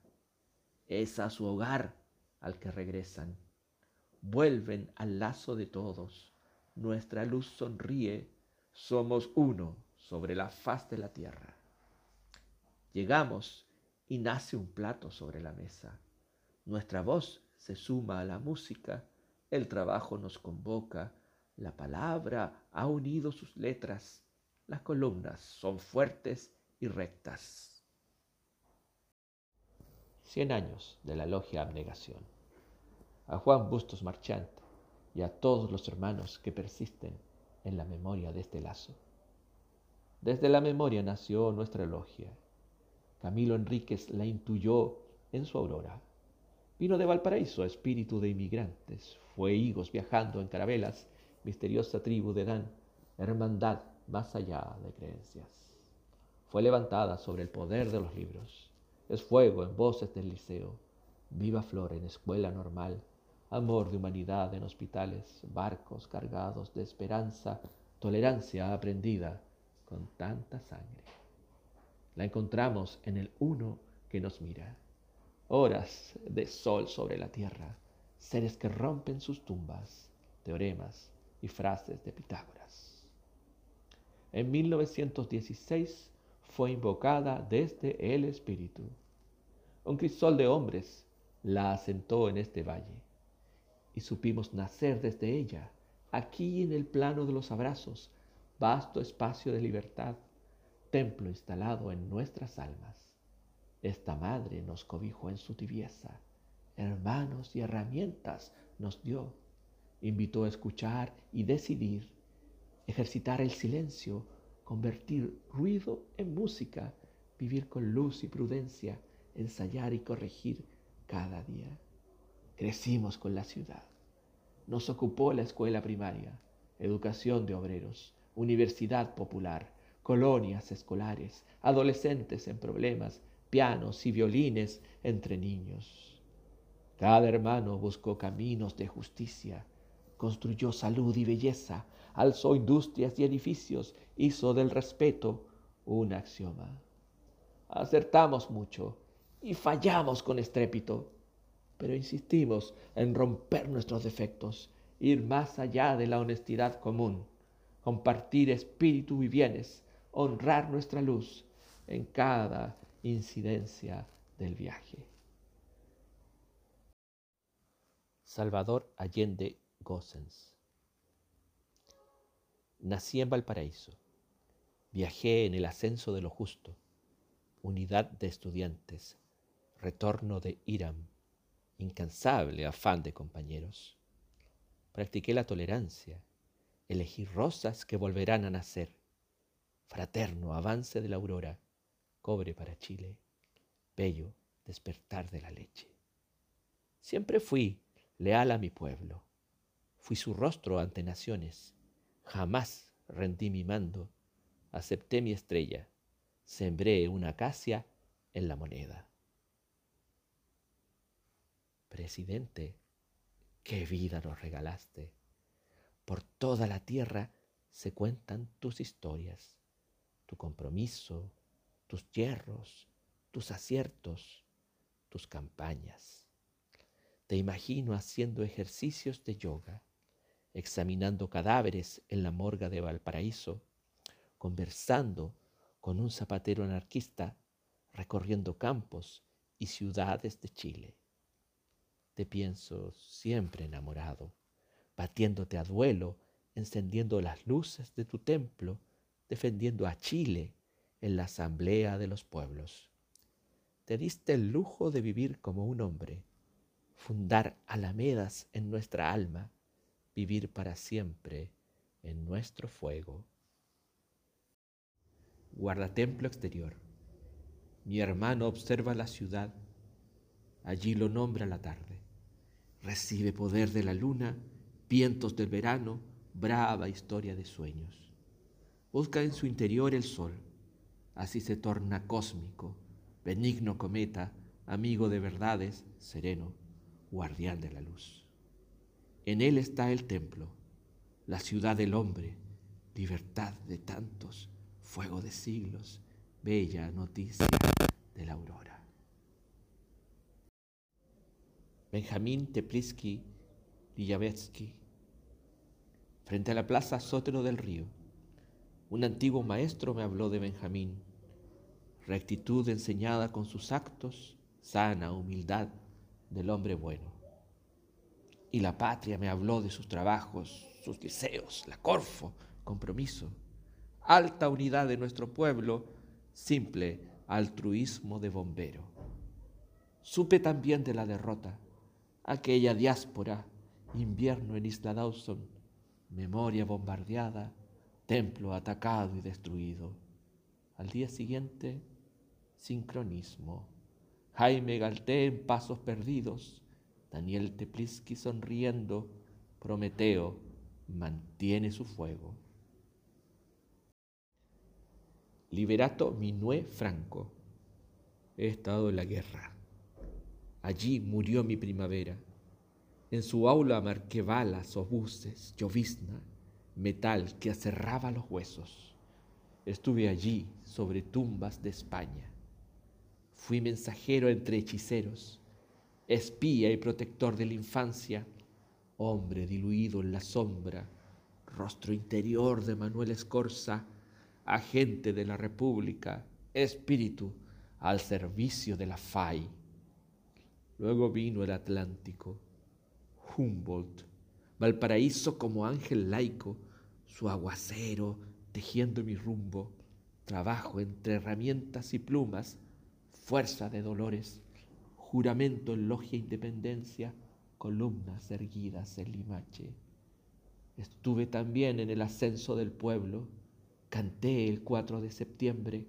Es a su hogar al que regresan. Vuelven al lazo de todos. Nuestra luz sonríe. Somos uno sobre la faz de la tierra. Llegamos y nace un plato sobre la mesa. Nuestra voz se suma a la música. El trabajo nos convoca. La palabra ha unido sus letras. Las columnas son fuertes y rectas. Cien años de la Logia Abnegación. A Juan Bustos Marchant y a todos los hermanos que persisten en la memoria de este lazo. Desde la memoria nació nuestra logia. Camilo Enríquez la intuyó en su aurora. Vino de Valparaíso, espíritu de inmigrantes. Fue higos viajando en carabelas, misteriosa tribu de Dan, hermandad más allá de creencias fue levantada sobre el poder de los libros. Es fuego en voces del liceo, viva flor en escuela normal, amor de humanidad en hospitales, barcos cargados de esperanza, tolerancia aprendida con tanta sangre. La encontramos en el uno que nos mira. Horas de sol sobre la tierra, seres que rompen sus tumbas, teoremas y frases de Pitágoras. En 1916 fue invocada desde el Espíritu. Un crisol de hombres la asentó en este valle y supimos nacer desde ella, aquí en el plano de los abrazos, vasto espacio de libertad, templo instalado en nuestras almas. Esta madre nos cobijó en su tibieza, hermanos y herramientas nos dio, invitó a escuchar y decidir, ejercitar el silencio, convertir ruido en música, vivir con luz y prudencia, ensayar y corregir cada día. Crecimos con la ciudad. Nos ocupó la escuela primaria, educación de obreros, universidad popular, colonias escolares, adolescentes en problemas, pianos y violines entre niños. Cada hermano buscó caminos de justicia, construyó salud y belleza, alzó industrias y edificios, hizo del respeto un axioma. Acertamos mucho y fallamos con estrépito, pero insistimos en romper nuestros defectos, ir más allá de la honestidad común, compartir espíritu y bienes, honrar nuestra luz en cada incidencia del viaje. Salvador Allende Gossens. Nací en Valparaíso. Viajé en el ascenso de lo justo, unidad de estudiantes, retorno de Iram, incansable afán de compañeros. Practiqué la tolerancia, elegí rosas que volverán a nacer, fraterno avance de la aurora, cobre para Chile, bello despertar de la leche. Siempre fui leal a mi pueblo, fui su rostro ante naciones, Jamás rendí mi mando, acepté mi estrella, sembré una acacia en la moneda. Presidente, qué vida nos regalaste. Por toda la tierra se cuentan tus historias, tu compromiso, tus hierros, tus aciertos, tus campañas. Te imagino haciendo ejercicios de yoga examinando cadáveres en la morga de Valparaíso, conversando con un zapatero anarquista, recorriendo campos y ciudades de Chile. Te pienso siempre enamorado, batiéndote a duelo, encendiendo las luces de tu templo, defendiendo a Chile en la asamblea de los pueblos. Te diste el lujo de vivir como un hombre, fundar alamedas en nuestra alma, vivir para siempre en nuestro fuego. Guarda templo exterior. Mi hermano observa la ciudad, allí lo nombra la tarde. Recibe poder de la luna, vientos del verano, brava historia de sueños. Busca en su interior el sol, así se torna cósmico, benigno cometa, amigo de verdades, sereno, guardián de la luz. En él está el templo, la ciudad del hombre, libertad de tantos, fuego de siglos, bella noticia de la aurora. Benjamín Tepliski Villavetsky, frente a la plaza Sótero del Río. Un antiguo maestro me habló de Benjamín, rectitud enseñada con sus actos, sana humildad del hombre bueno. Y la patria me habló de sus trabajos, sus liceos, la Corfo, compromiso, alta unidad de nuestro pueblo, simple altruismo de bombero. Supe también de la derrota, aquella diáspora, invierno en Isla Dawson, memoria bombardeada, templo atacado y destruido. Al día siguiente, sincronismo. Jaime Galté en pasos perdidos, Daniel Tepliski sonriendo, Prometeo mantiene su fuego. Liberato Minué Franco. He estado en la guerra. Allí murió mi primavera. En su aula marqué balas, obuses, llovizna, metal que aserraba los huesos. Estuve allí sobre tumbas de España. Fui mensajero entre hechiceros, espía y protector de la infancia, hombre diluido en la sombra, rostro interior de Manuel Escorza, agente de la República, espíritu al servicio de la FAI. Luego vino el Atlántico, Humboldt, Valparaíso como ángel laico, su aguacero tejiendo mi rumbo, trabajo entre herramientas y plumas, fuerza de dolores, juramento en logia independencia, columnas erguidas en Limache. Estuve también en el ascenso del pueblo, Canté el 4 de septiembre,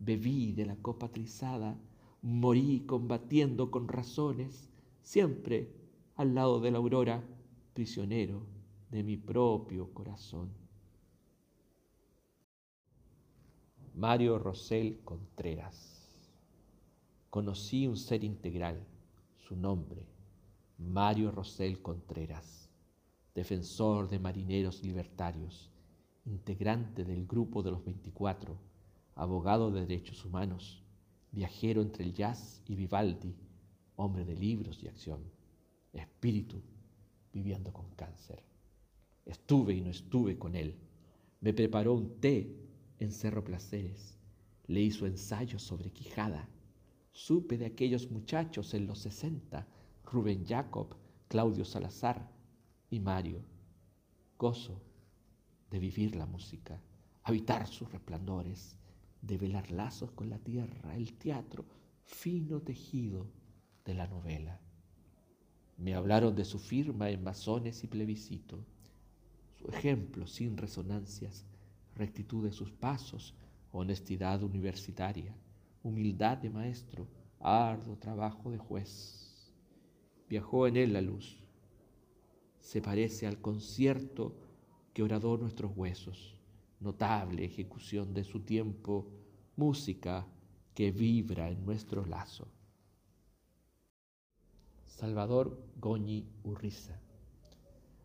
bebí de la copa trizada, morí combatiendo con razones, siempre al lado de la aurora, prisionero de mi propio corazón. Mario Rosel Contreras. Conocí un ser integral, su nombre, Mario Rosel Contreras, defensor de marineros libertarios integrante del grupo de los 24, abogado de derechos humanos, viajero entre el jazz y Vivaldi, hombre de libros y acción, espíritu viviendo con cáncer. Estuve y no estuve con él. Me preparó un té en Cerro Placeres. Le hizo ensayos sobre Quijada. Supe de aquellos muchachos en los 60, Rubén Jacob, Claudio Salazar y Mario. Gozo de vivir la música, habitar sus resplandores, de velar lazos con la tierra, el teatro, fino tejido de la novela. Me hablaron de su firma en masones y plebiscito, su ejemplo sin resonancias, rectitud de sus pasos, honestidad universitaria, humildad de maestro, arduo trabajo de juez. Viajó en él la luz. Se parece al concierto que horadó nuestros huesos, notable ejecución de su tiempo, música que vibra en nuestro lazo. Salvador Goñi Urriza,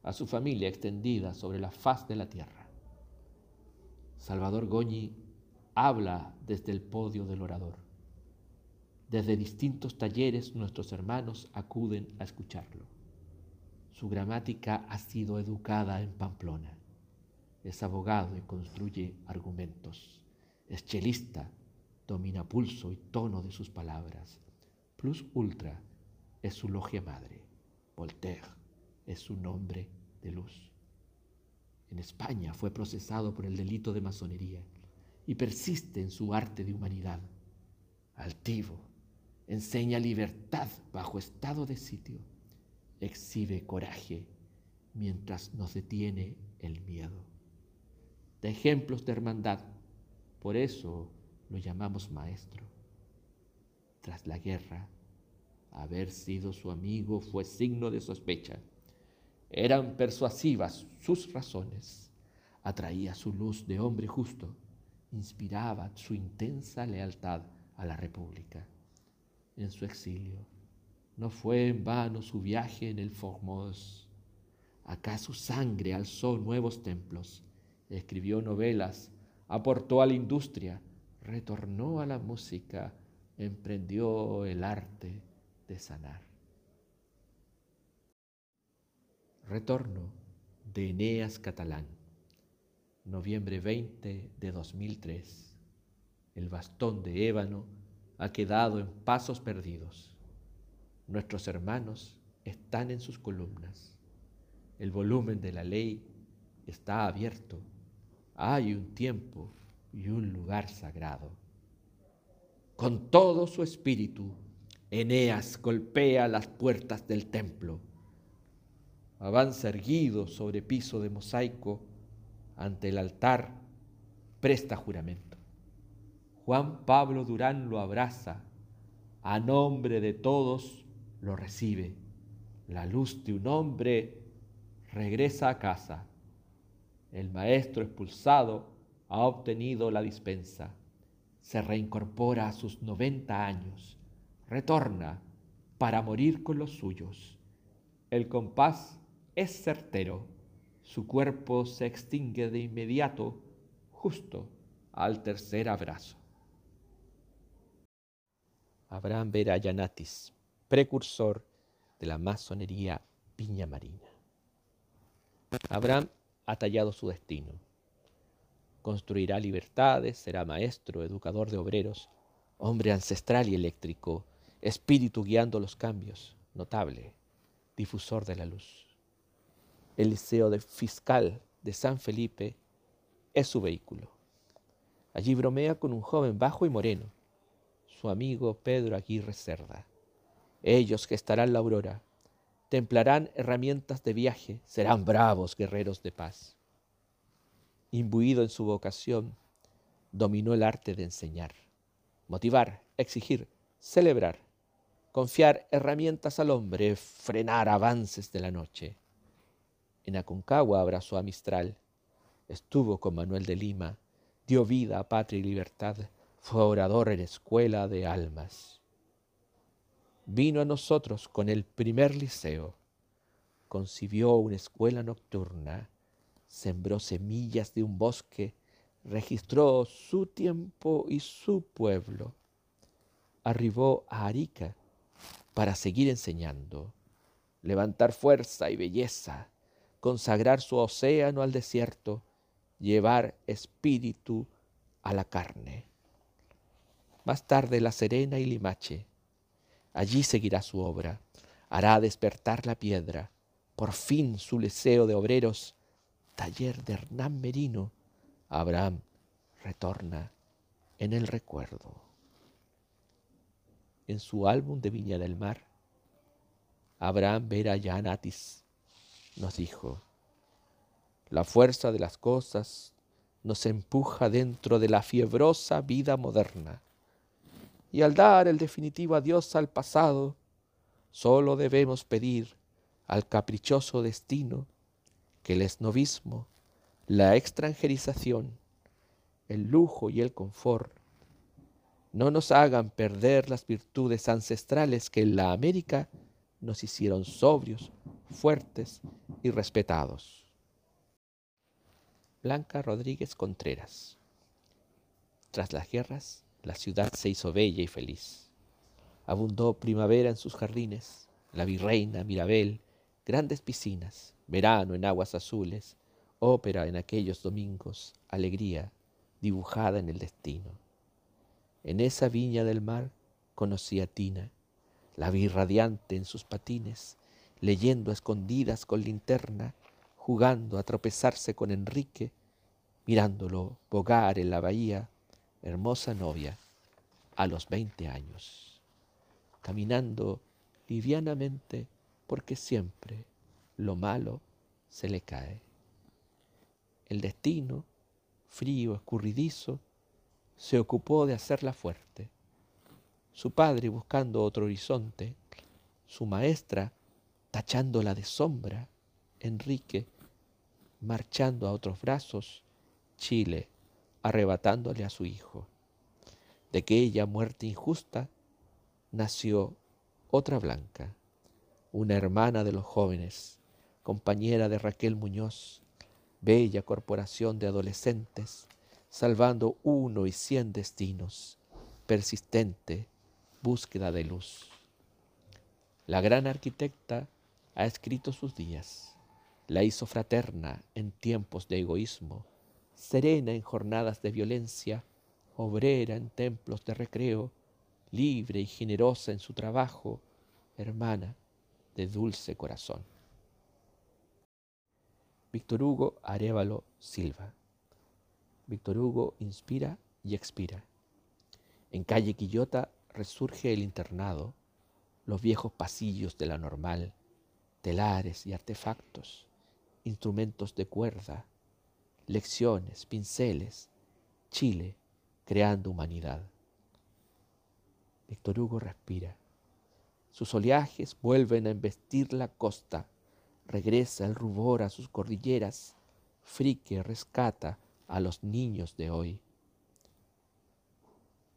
a su familia extendida sobre la faz de la tierra. Salvador Goñi habla desde el podio del orador. Desde distintos talleres nuestros hermanos acuden a escucharlo. Su gramática ha sido educada en Pamplona es abogado y construye argumentos. Es chelista, domina pulso y tono de sus palabras. Plus ultra es su logia madre. Voltaire es su nombre de luz. En España fue procesado por el delito de masonería y persiste en su arte de humanidad. Altivo, enseña libertad bajo estado de sitio, exhibe coraje mientras nos detiene el miedo. De ejemplos de hermandad, por eso lo llamamos maestro. Tras la guerra, haber sido su amigo fue signo de sospecha. Eran persuasivas sus razones. Atraía su luz de hombre justo. Inspiraba su intensa lealtad a la República. En su exilio, no fue en vano su viaje en el Formos. Acá su sangre alzó nuevos templos, escribió novelas, aportó a la industria, retornó a la música, emprendió el arte de sanar. Retorno de Eneas Catalán, noviembre 20 de 2003. El bastón de ébano ha quedado en pasos perdidos. Nuestros hermanos están en sus columnas. El volumen de la ley está abierto. Hay un tiempo y un lugar sagrado. Con todo su espíritu, Eneas golpea las puertas del templo. Avanza erguido sobre piso de mosaico ante el altar, presta juramento. Juan Pablo Durán lo abraza, a nombre de todos lo recibe. La luz de un hombre regresa a casa. El maestro expulsado ha obtenido la dispensa. Se reincorpora a sus 90 años. Retorna para morir con los suyos. El compás es certero. Su cuerpo se extingue de inmediato, justo al tercer abrazo. Abraham Vera Yanatis, precursor de la masonería piña marina. Abraham ha tallado su destino construirá libertades, será maestro, educador de obreros, hombre ancestral y eléctrico, espíritu guiando los cambios, notable, difusor de la luz. El liceo de fiscal de San Felipe es su vehículo. Allí bromea con un joven bajo y moreno, su amigo Pedro Aguirre Cerda. Ellos gestarán la aurora, templarán herramientas de viaje, serán bravos guerreros de paz imbuido en su vocación, dominó el arte de enseñar, motivar, exigir, celebrar, confiar herramientas al hombre, frenar avances de la noche. En Aconcagua abrazó a Mistral, estuvo con Manuel de Lima, dio vida a patria y libertad, fue orador en escuela de almas. Vino a nosotros con el primer liceo, concibió una escuela nocturna, sembró semillas de un bosque, registró su tiempo y su pueblo. Arribó a Arica para seguir enseñando, levantar fuerza y belleza, consagrar su océano al desierto, llevar espíritu a la carne. Más tarde La Serena y Limache. Allí seguirá su obra, hará despertar la piedra, por fin su leseo de obreros taller de Hernán Merino, Abraham retorna en el recuerdo. En su álbum de Viña del Mar, Abraham Vera Yanatis nos dijo, la fuerza de las cosas nos empuja dentro de la fiebrosa vida moderna. Y al dar el definitivo adiós al pasado, solo debemos pedir al caprichoso destino que el esnovismo, la extranjerización, el lujo y el confort no nos hagan perder las virtudes ancestrales que en la América nos hicieron sobrios, fuertes y respetados. Blanca Rodríguez Contreras. Tras las guerras, la ciudad se hizo bella y feliz. Abundó primavera en sus jardines, la virreina, Mirabel, grandes piscinas, verano en aguas azules, ópera en aquellos domingos, alegría dibujada en el destino. En esa viña del mar conocí a Tina, la vi radiante en sus patines, leyendo a escondidas con linterna, jugando a tropezarse con Enrique, mirándolo bogar en la bahía, hermosa novia, a los veinte años, caminando livianamente porque siempre lo malo se le cae. El destino, frío, escurridizo, se ocupó de hacerla fuerte. Su padre buscando otro horizonte, su maestra tachándola de sombra, Enrique marchando a otros brazos, Chile arrebatándole a su hijo. De aquella muerte injusta nació otra blanca, una hermana de los jóvenes, compañera de Raquel Muñoz, bella corporación de adolescentes, salvando uno y cien destinos, persistente búsqueda de luz. La gran arquitecta ha escrito sus días, la hizo fraterna en tiempos de egoísmo, serena en jornadas de violencia, obrera en templos de recreo, libre y generosa en su trabajo, hermana de dulce corazón. Víctor Hugo Arevalo Silva. Víctor Hugo inspira y expira. En calle Quillota resurge el internado, los viejos pasillos de la normal, telares y artefactos, instrumentos de cuerda, lecciones, pinceles, Chile creando humanidad. Víctor Hugo respira. Sus oleajes vuelven a embestir la costa. Regresa el rubor a sus cordilleras. Frique rescata a los niños de hoy.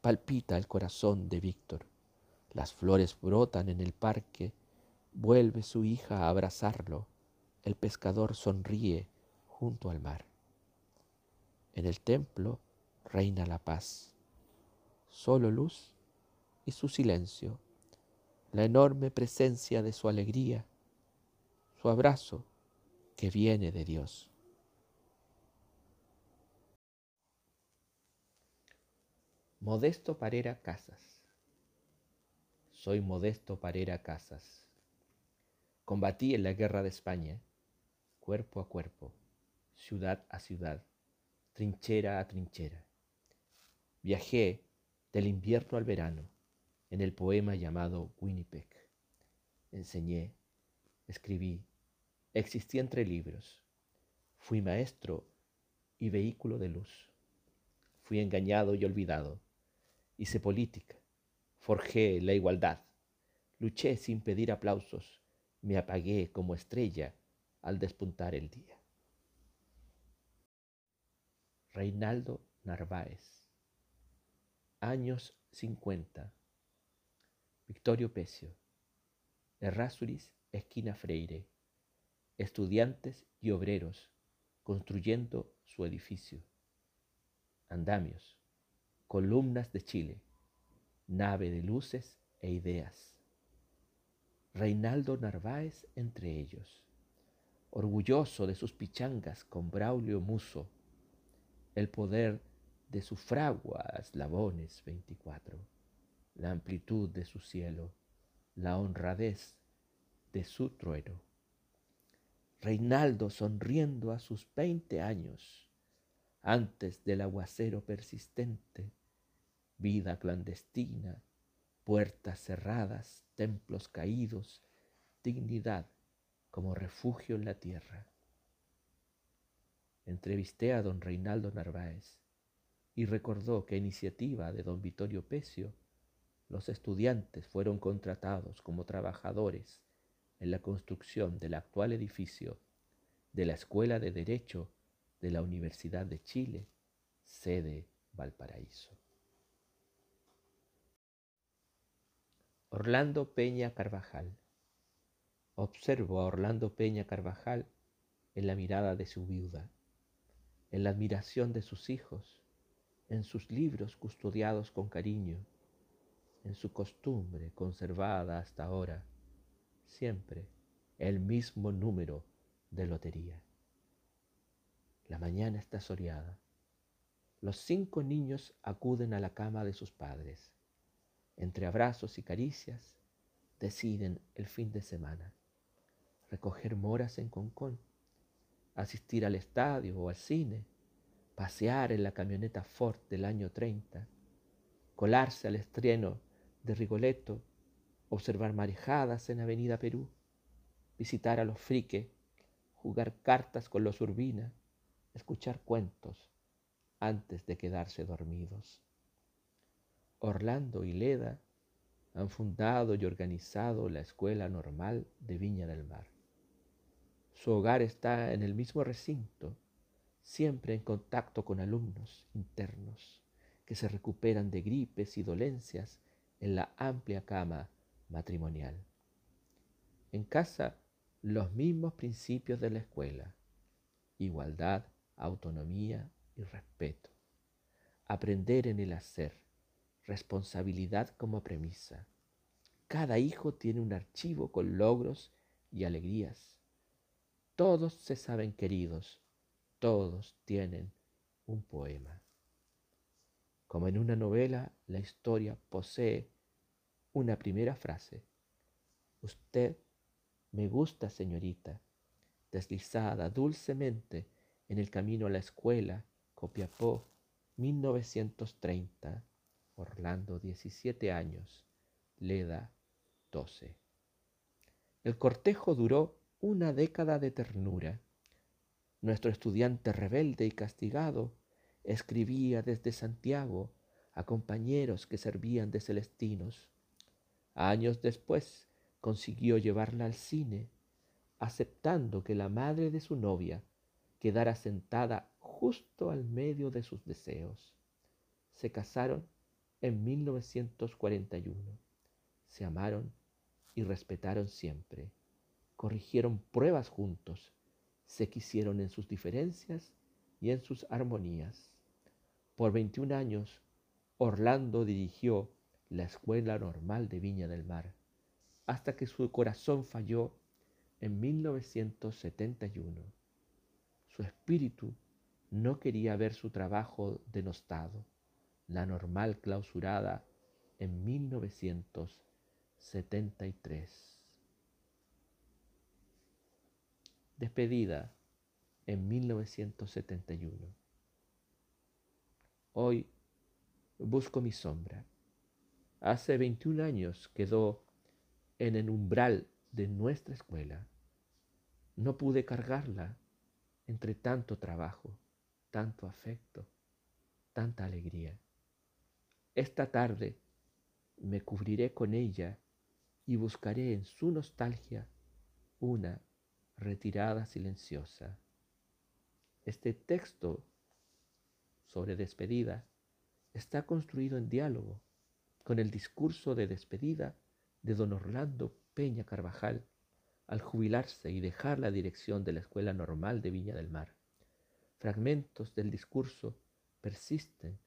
Palpita el corazón de Víctor. Las flores brotan en el parque. Vuelve su hija a abrazarlo. El pescador sonríe junto al mar. En el templo reina la paz. Solo luz y su silencio, la enorme presencia de su alegría, su abrazo que viene de Dios. Modesto Parera Casas. Soy Modesto Parera Casas. Combatí en la guerra de España, cuerpo a cuerpo, ciudad a ciudad, trinchera a trinchera. Viajé del invierno al verano en el poema llamado Winnipeg. Enseñé, escribí, existí entre libros. Fui maestro y vehículo de luz. Fui engañado y olvidado hice política, forjé la igualdad, luché sin pedir aplausos, me apagué como estrella al despuntar el día. Reinaldo Narváez, años 50, Victorio Pecio, Errázuriz, esquina Freire, estudiantes y obreros construyendo su edificio, andamios, columnas de Chile, nave de luces e ideas. Reinaldo Narváez entre ellos, orgulloso de sus pichangas con Braulio Muso, el poder de su fragua eslabones 24, la amplitud de su cielo, la honradez de su trueno. Reinaldo sonriendo a sus veinte años, antes del aguacero persistente, vida clandestina, puertas cerradas, templos caídos, dignidad como refugio en la tierra. Entrevisté a don Reinaldo Narváez y recordó que a iniciativa de don Vittorio Pecio, los estudiantes fueron contratados como trabajadores en la construcción del actual edificio de la Escuela de Derecho de la Universidad de Chile, sede Valparaíso. Orlando Peña Carvajal. Observo a Orlando Peña Carvajal en la mirada de su viuda, en la admiración de sus hijos, en sus libros custodiados con cariño, en su costumbre conservada hasta ahora, siempre el mismo número de lotería. La mañana está soleada. Los cinco niños acuden a la cama de sus padres. Entre abrazos y caricias, deciden el fin de semana. Recoger moras en Concón, asistir al estadio o al cine, pasear en la camioneta Ford del año 30, colarse al estreno de Rigoletto, observar marejadas en Avenida Perú, visitar a los friques, jugar cartas con los Urbina, escuchar cuentos antes de quedarse dormidos. Orlando y Leda han fundado y organizado la Escuela Normal de Viña del Mar. Su hogar está en el mismo recinto, siempre en contacto con alumnos internos que se recuperan de gripes y dolencias en la amplia cama matrimonial. En casa los mismos principios de la escuela, igualdad, autonomía y respeto. Aprender en el hacer, responsabilidad como premisa. Cada hijo tiene un archivo con logros y alegrías. Todos se saben queridos, todos tienen un poema. Como en una novela, la historia posee una primera frase. Usted me gusta, señorita, deslizada dulcemente en el camino a la escuela, Copiapó, 1930, Orlando, 17 años, Leda, 12. El cortejo duró una década de ternura. Nuestro estudiante rebelde y castigado escribía desde Santiago a compañeros que servían de celestinos. Años después, consiguió llevarla al cine, aceptando que la madre de su novia quedara sentada justo al medio de sus deseos. Se casaron en 1941. Se amaron y respetaron siempre. Corrigieron pruebas juntos. Se quisieron en sus diferencias y en sus armonías. Por 21 años, Orlando dirigió la Escuela Normal de Viña del Mar hasta que su corazón falló en 1971. Su espíritu no quería ver su trabajo denostado, la normal clausurada en 1973. Despedida en 1971. Hoy busco mi sombra. Hace 21 años quedó en el umbral de nuestra escuela. No pude cargarla entre tanto trabajo, tanto afecto, tanta alegría. Esta tarde me cubriré con ella y buscaré en su nostalgia una retirada silenciosa. Este texto sobre despedida está construido en diálogo con el discurso de despedida de don Orlando Peña Carvajal al jubilarse y dejar la dirección de la Escuela Normal de Viña del Mar. Fragmentos del discurso persisten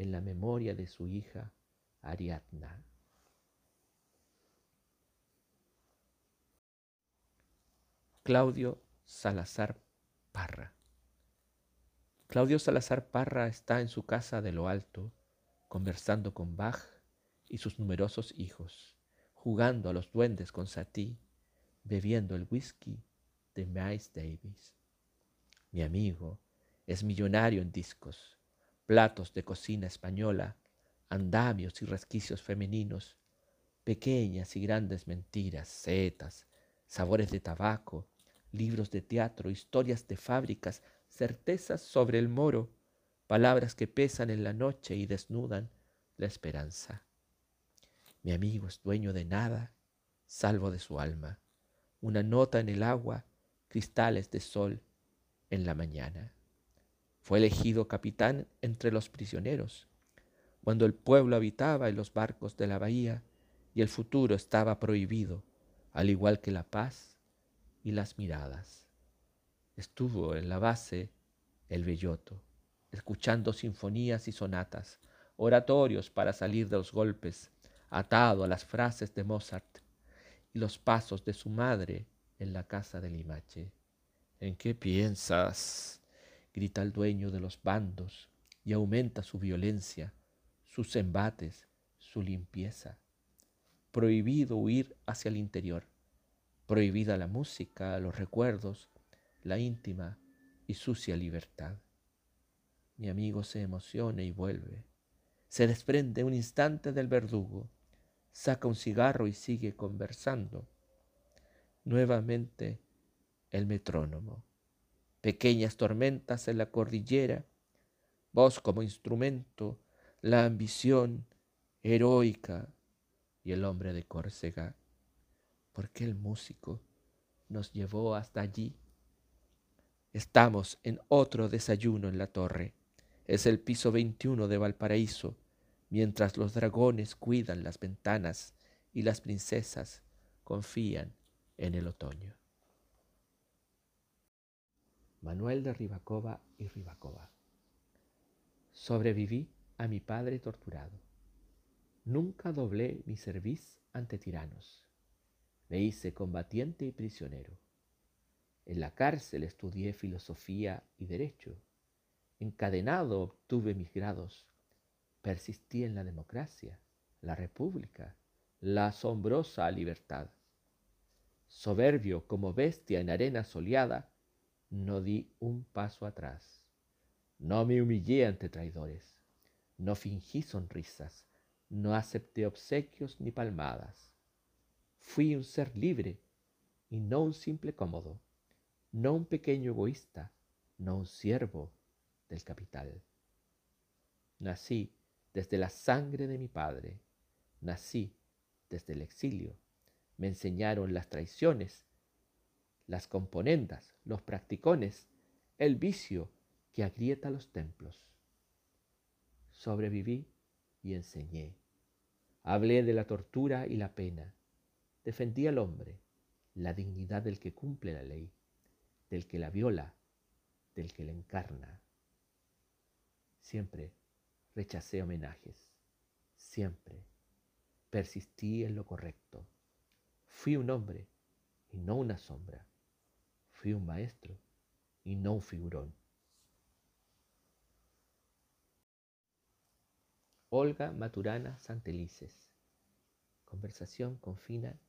en la memoria de su hija Ariadna. Claudio Salazar Parra. Claudio Salazar Parra está en su casa de lo alto, conversando con Bach y sus numerosos hijos jugando a los duendes con Satie, bebiendo el whisky de Miles Davis. Mi amigo es millonario en discos, platos de cocina española, andamios y resquicios femeninos, pequeñas y grandes mentiras, setas, sabores de tabaco, libros de teatro, historias de fábricas, certezas sobre el moro, palabras que pesan en la noche y desnudan la esperanza. Mi amigo es dueño de nada, salvo de su alma. Una nota en el agua, cristales de sol en la mañana. Fue elegido capitán entre los prisioneros, cuando el pueblo habitaba en los barcos de la bahía y el futuro estaba prohibido, al igual que la paz y las miradas. Estuvo en la base el belloto, escuchando sinfonías y sonatas, oratorios para salir de los golpes, atado a las frases de Mozart y los pasos de su madre en la casa de Limache. ¿En qué piensas? Grita el dueño de los bandos y aumenta su violencia, sus embates, su limpieza. Prohibido huir hacia el interior, prohibida la música, los recuerdos, la íntima y sucia libertad. Mi amigo se emociona y vuelve. Se desprende un instante del verdugo, saca un cigarro y sigue conversando. Nuevamente el metrónomo. Pequeñas tormentas en la cordillera, voz como instrumento, la ambición heroica y el hombre de Córcega. ¿Por qué el músico nos llevó hasta allí? Estamos en otro desayuno en la torre. Es el piso 21 de Valparaíso, mientras los dragones cuidan las ventanas y las princesas confían en el otoño. Manuel de Ribacova y Ribacova. Sobreviví a mi padre torturado. Nunca doblé mi cerviz ante tiranos. Me hice combatiente y prisionero. En la cárcel estudié filosofía y derecho. Encadenado obtuve mis grados. Persistí en la democracia, la república, la asombrosa libertad. Soberbio como bestia en arena soleada, no di un paso atrás. No me humillé ante traidores. No fingí sonrisas. No acepté obsequios ni palmadas. Fui un ser libre y no un simple cómodo. No un pequeño egoísta, no un siervo del capital. Nací desde la sangre de mi padre. Nací desde el exilio. Me enseñaron las traiciones las componendas, los practicones, el vicio que agrieta los templos. Sobreviví y enseñé. Hablé de la tortura y la pena. Defendí al hombre, la dignidad del que cumple la ley, del que la viola, del que la encarna. Siempre rechacé homenajes, siempre persistí en lo correcto. Fui un hombre y no una sombra. Fui un maestro y no un figurón. Olga Maturana Santelices. Conversación con Fina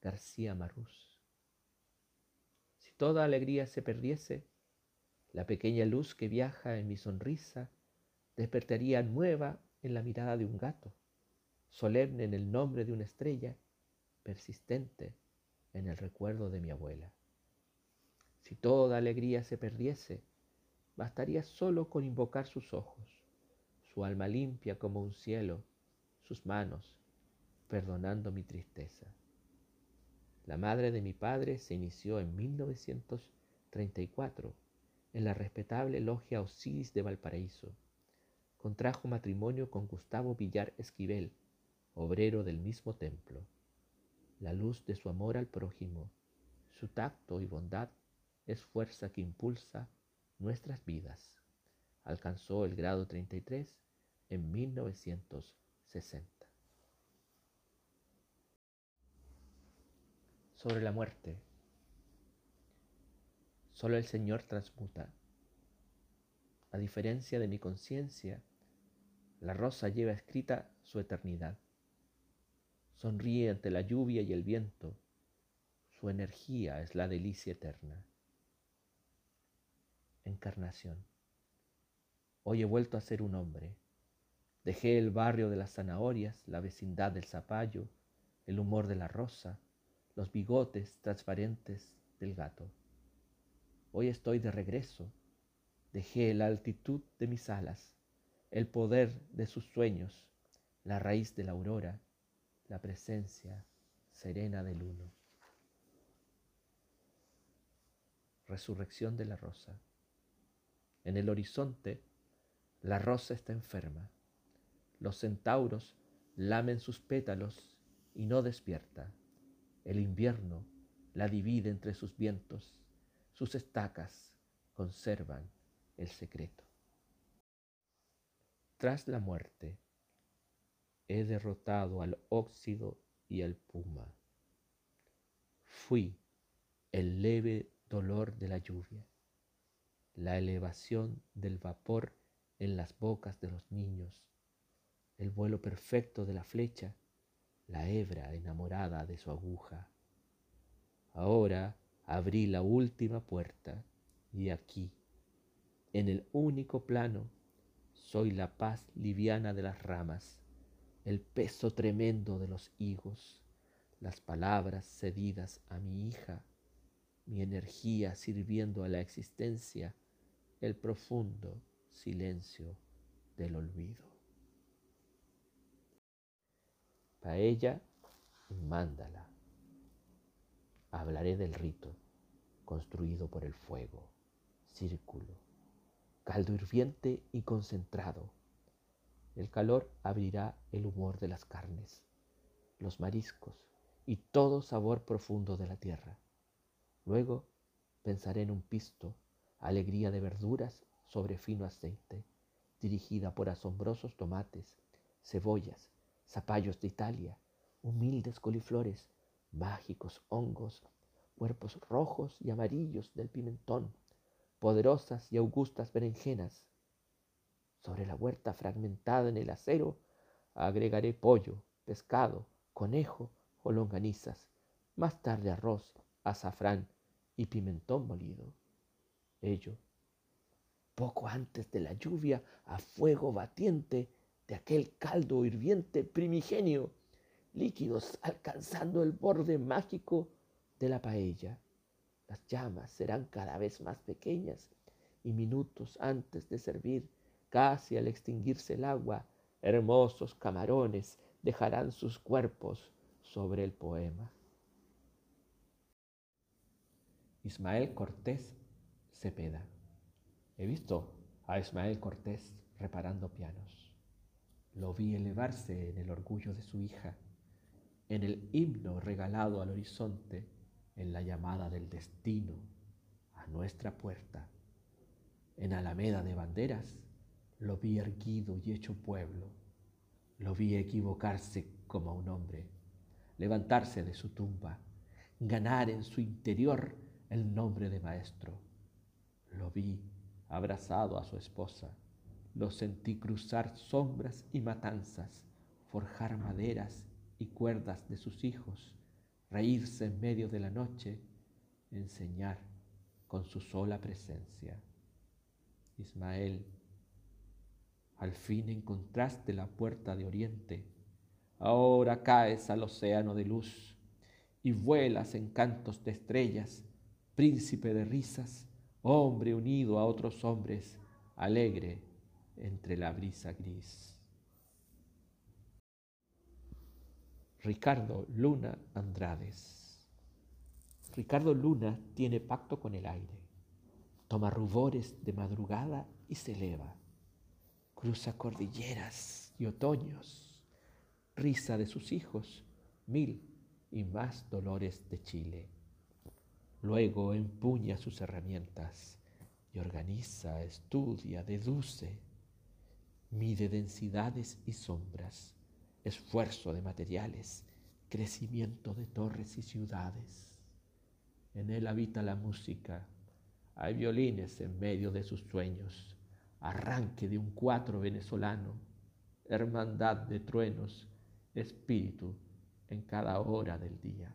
García Marrús. Si toda alegría se perdiese, la pequeña luz que viaja en mi sonrisa despertaría nueva en la mirada de un gato, solemne en el nombre de una estrella, persistente en el recuerdo de mi abuela. Si toda alegría se perdiese, bastaría solo con invocar sus ojos, su alma limpia como un cielo, sus manos, perdonando mi tristeza. La madre de mi padre se inició en 1934 en la respetable logia Osiris de Valparaíso. Contrajo matrimonio con Gustavo Villar Esquivel, obrero del mismo templo. La luz de su amor al prójimo, su tacto y bondad es fuerza que impulsa nuestras vidas. Alcanzó el grado 33 en 1960. Sobre la muerte. Solo el Señor transmuta. A diferencia de mi conciencia, la rosa lleva escrita su eternidad. Sonríe ante la lluvia y el viento. Su energía es la delicia eterna encarnación. Hoy he vuelto a ser un hombre. Dejé el barrio de las zanahorias, la vecindad del zapallo, el humor de la rosa, los bigotes transparentes del gato. Hoy estoy de regreso. Dejé la altitud de mis alas, el poder de sus sueños, la raíz de la aurora, la presencia serena del uno. Resurrección de la rosa. En el horizonte, la rosa está enferma. Los centauros lamen sus pétalos y no despierta. El invierno la divide entre sus vientos. Sus estacas conservan el secreto. Tras la muerte, he derrotado al óxido y al puma. Fui el leve dolor de la lluvia la elevación del vapor en las bocas de los niños, el vuelo perfecto de la flecha, la hebra enamorada de su aguja. Ahora abrí la última puerta y aquí, en el único plano, soy la paz liviana de las ramas, el peso tremendo de los higos, las palabras cedidas a mi hija, mi energía sirviendo a la existencia el profundo silencio del olvido. Paella mándala. Hablaré del rito construido por el fuego, círculo, caldo hirviente y concentrado. El calor abrirá el humor de las carnes, los mariscos y todo sabor profundo de la tierra. Luego pensaré en un pisto alegría de verduras sobre fino aceite, dirigida por asombrosos tomates, cebollas, zapallos de Italia, humildes coliflores, mágicos hongos, cuerpos rojos y amarillos del pimentón, poderosas y augustas berenjenas. Sobre la huerta fragmentada en el acero agregaré pollo, pescado, conejo o longanizas, más tarde arroz, azafrán y pimentón molido ello, poco antes de la lluvia a fuego batiente de aquel caldo hirviente primigenio, líquidos alcanzando el borde mágico de la paella. Las llamas serán cada vez más pequeñas y minutos antes de servir, casi al extinguirse el agua, hermosos camarones dejarán sus cuerpos sobre el poema. Ismael Cortés Cepeda. He visto a Ismael Cortés reparando pianos. Lo vi elevarse en el orgullo de su hija, en el himno regalado al horizonte, en la llamada del destino a nuestra puerta. En Alameda de Banderas lo vi erguido y hecho pueblo. Lo vi equivocarse como un hombre, levantarse de su tumba, ganar en su interior el nombre de maestro lo vi abrazado a su esposa. Lo sentí cruzar sombras y matanzas, forjar maderas y cuerdas de sus hijos, reírse en medio de la noche, enseñar con su sola presencia. Ismael, al fin encontraste la puerta de oriente, ahora caes al océano de luz y vuelas en cantos de estrellas, príncipe de risas hombre unido a otros hombres, alegre entre la brisa gris. Ricardo Luna Andrades. Ricardo Luna tiene pacto con el aire, toma rubores de madrugada y se eleva, cruza cordilleras y otoños, risa de sus hijos, mil y más dolores de Chile. Luego empuña sus herramientas y organiza, estudia, deduce, mide densidades y sombras, esfuerzo de materiales, crecimiento de torres y ciudades. En él habita la música, hay violines en medio de sus sueños, arranque de un cuatro venezolano, hermandad de truenos, espíritu en cada hora del día.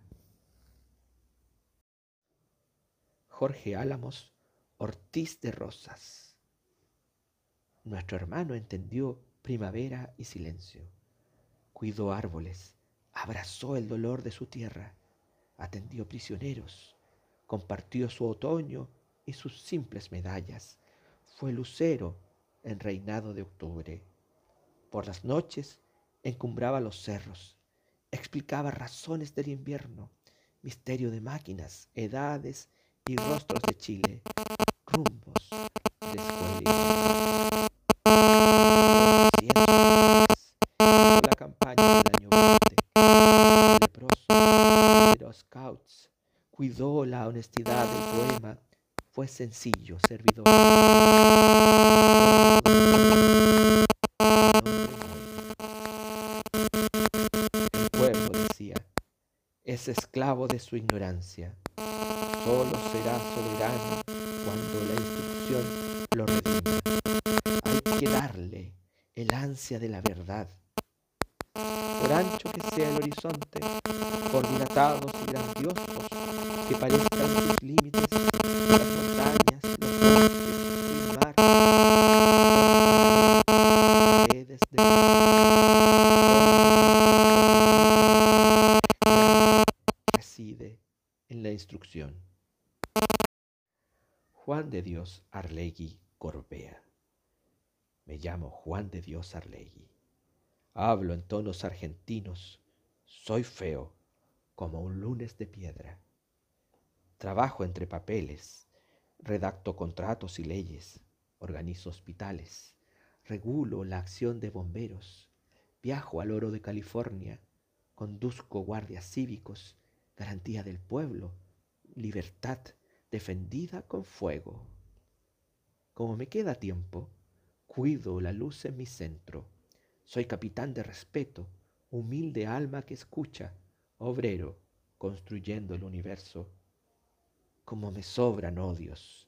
Jorge Álamos Ortiz de Rosas. Nuestro hermano entendió primavera y silencio. Cuidó árboles, abrazó el dolor de su tierra, atendió prisioneros, compartió su otoño y sus simples medallas. Fue lucero en reinado de octubre. Por las noches encumbraba los cerros, explicaba razones del invierno, misterio de máquinas, edades y rostros de Chile, rumbos de escuela la campaña del año 20, leproso de los scouts, cuidó la honestidad del poema, fue sencillo, servidor. El pueblo decía, es esclavo de su ignorancia solo será soberano cuando la instrucción lo redime. Hay que darle el ansia de la verdad. Por ancho que sea el horizonte, por dilatados y grandiosos que parezcan sus límites, Juan de Dios Arlegui Corbea. Me llamo Juan de Dios Arlegui. Hablo en tonos argentinos. Soy feo como un lunes de piedra. Trabajo entre papeles. Redacto contratos y leyes. Organizo hospitales. Regulo la acción de bomberos. Viajo al oro de California. Conduzco guardias cívicos. Garantía del pueblo. Libertad defendida con fuego. Como me queda tiempo, cuido la luz en mi centro. Soy capitán de respeto, humilde alma que escucha, obrero construyendo el universo. Como me sobran odios,